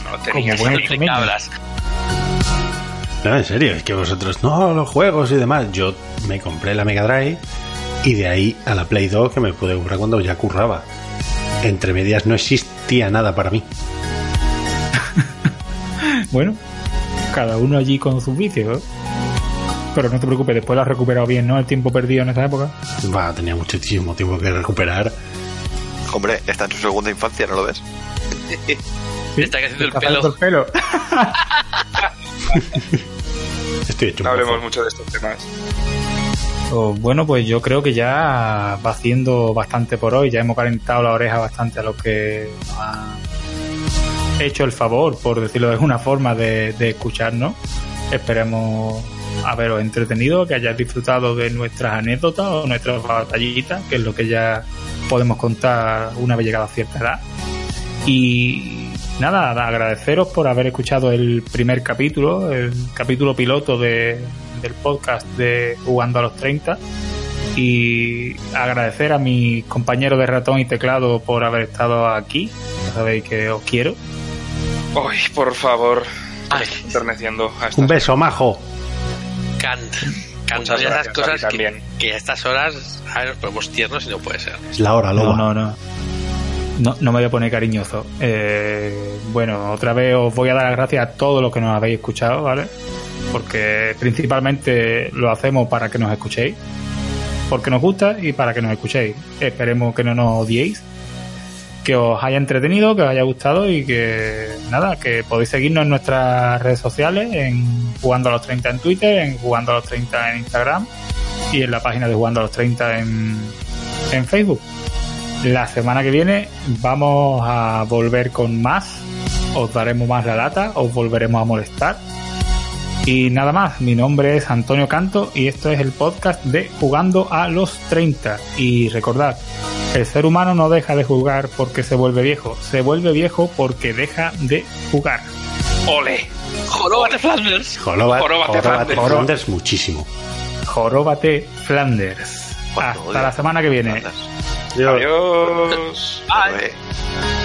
Speaker 3: No
Speaker 1: extremeño.
Speaker 5: Cabras.
Speaker 2: No, en serio. Es que vosotros, no, los juegos y demás. Yo me compré la Mega Drive y de ahí a la Play 2 que me pude comprar cuando ya curraba. Entre medias no existía nada para mí.
Speaker 1: Bueno, cada uno allí con sus vicios. ¿eh? Pero no te preocupes, después lo has recuperado bien, ¿no? El tiempo perdido en esa época.
Speaker 2: Va, tenía muchísimo tiempo que recuperar.
Speaker 4: Hombre, está en su segunda infancia, ¿no lo ves?
Speaker 5: Está creciendo el
Speaker 1: Está
Speaker 5: pelo.
Speaker 1: el pelo.
Speaker 2: Estoy hecho
Speaker 3: No hablemos
Speaker 2: poco.
Speaker 3: mucho de estos temas.
Speaker 1: Oh, bueno, pues yo creo que ya va haciendo bastante por hoy. Ya hemos calentado la oreja bastante a los que nos han hecho el favor, por decirlo de alguna forma, de, de escucharnos. Esperemos haberos entretenido, que hayáis disfrutado de nuestras anécdotas o nuestras batallitas, que es lo que ya podemos contar una vez llegada a cierta edad. Y nada, agradeceros por haber escuchado el primer capítulo, el capítulo piloto de, del podcast de Jugando a los 30. Y agradecer a mis compañeros de ratón y teclado por haber estado aquí. Ya sabéis que os quiero.
Speaker 3: Uy, por favor.
Speaker 5: Ay.
Speaker 2: Un beso, majo.
Speaker 5: Kant. Esas cosas que,
Speaker 3: también.
Speaker 5: que a estas horas a ver, nos ponemos tiernos y no puede ser.
Speaker 2: Es la hora,
Speaker 1: No,
Speaker 2: loba.
Speaker 1: no, no. No, no me voy a poner cariñoso. Eh, bueno, otra vez os voy a dar las gracias a todos los que nos habéis escuchado, ¿vale? Porque principalmente lo hacemos para que nos escuchéis. Porque nos gusta y para que nos escuchéis. Esperemos que no nos odiéis. Que os haya entretenido, que os haya gustado y que nada, que podéis seguirnos en nuestras redes sociales, en Jugando a los 30 en Twitter, en Jugando a los 30 en Instagram y en la página de Jugando a los 30 en, en Facebook. La semana que viene vamos a volver con más. Os daremos más la lata, os volveremos a molestar. Y nada más, mi nombre es Antonio Canto y esto es el podcast de Jugando a los 30. Y recordad, el ser humano no deja de jugar porque se vuelve viejo, se vuelve viejo porque deja de jugar.
Speaker 3: ¡Ole!
Speaker 5: ¡Joróbate Flanders!
Speaker 2: Joroba,
Speaker 3: Joróbate,
Speaker 2: joróbate,
Speaker 3: Flanders.
Speaker 2: Flanders muchísimo.
Speaker 1: Joróbate Flanders. Hasta
Speaker 4: odio.
Speaker 1: la semana que viene.
Speaker 4: Flanders.
Speaker 3: Adiós.
Speaker 5: ¡Ay!
Speaker 4: Joder.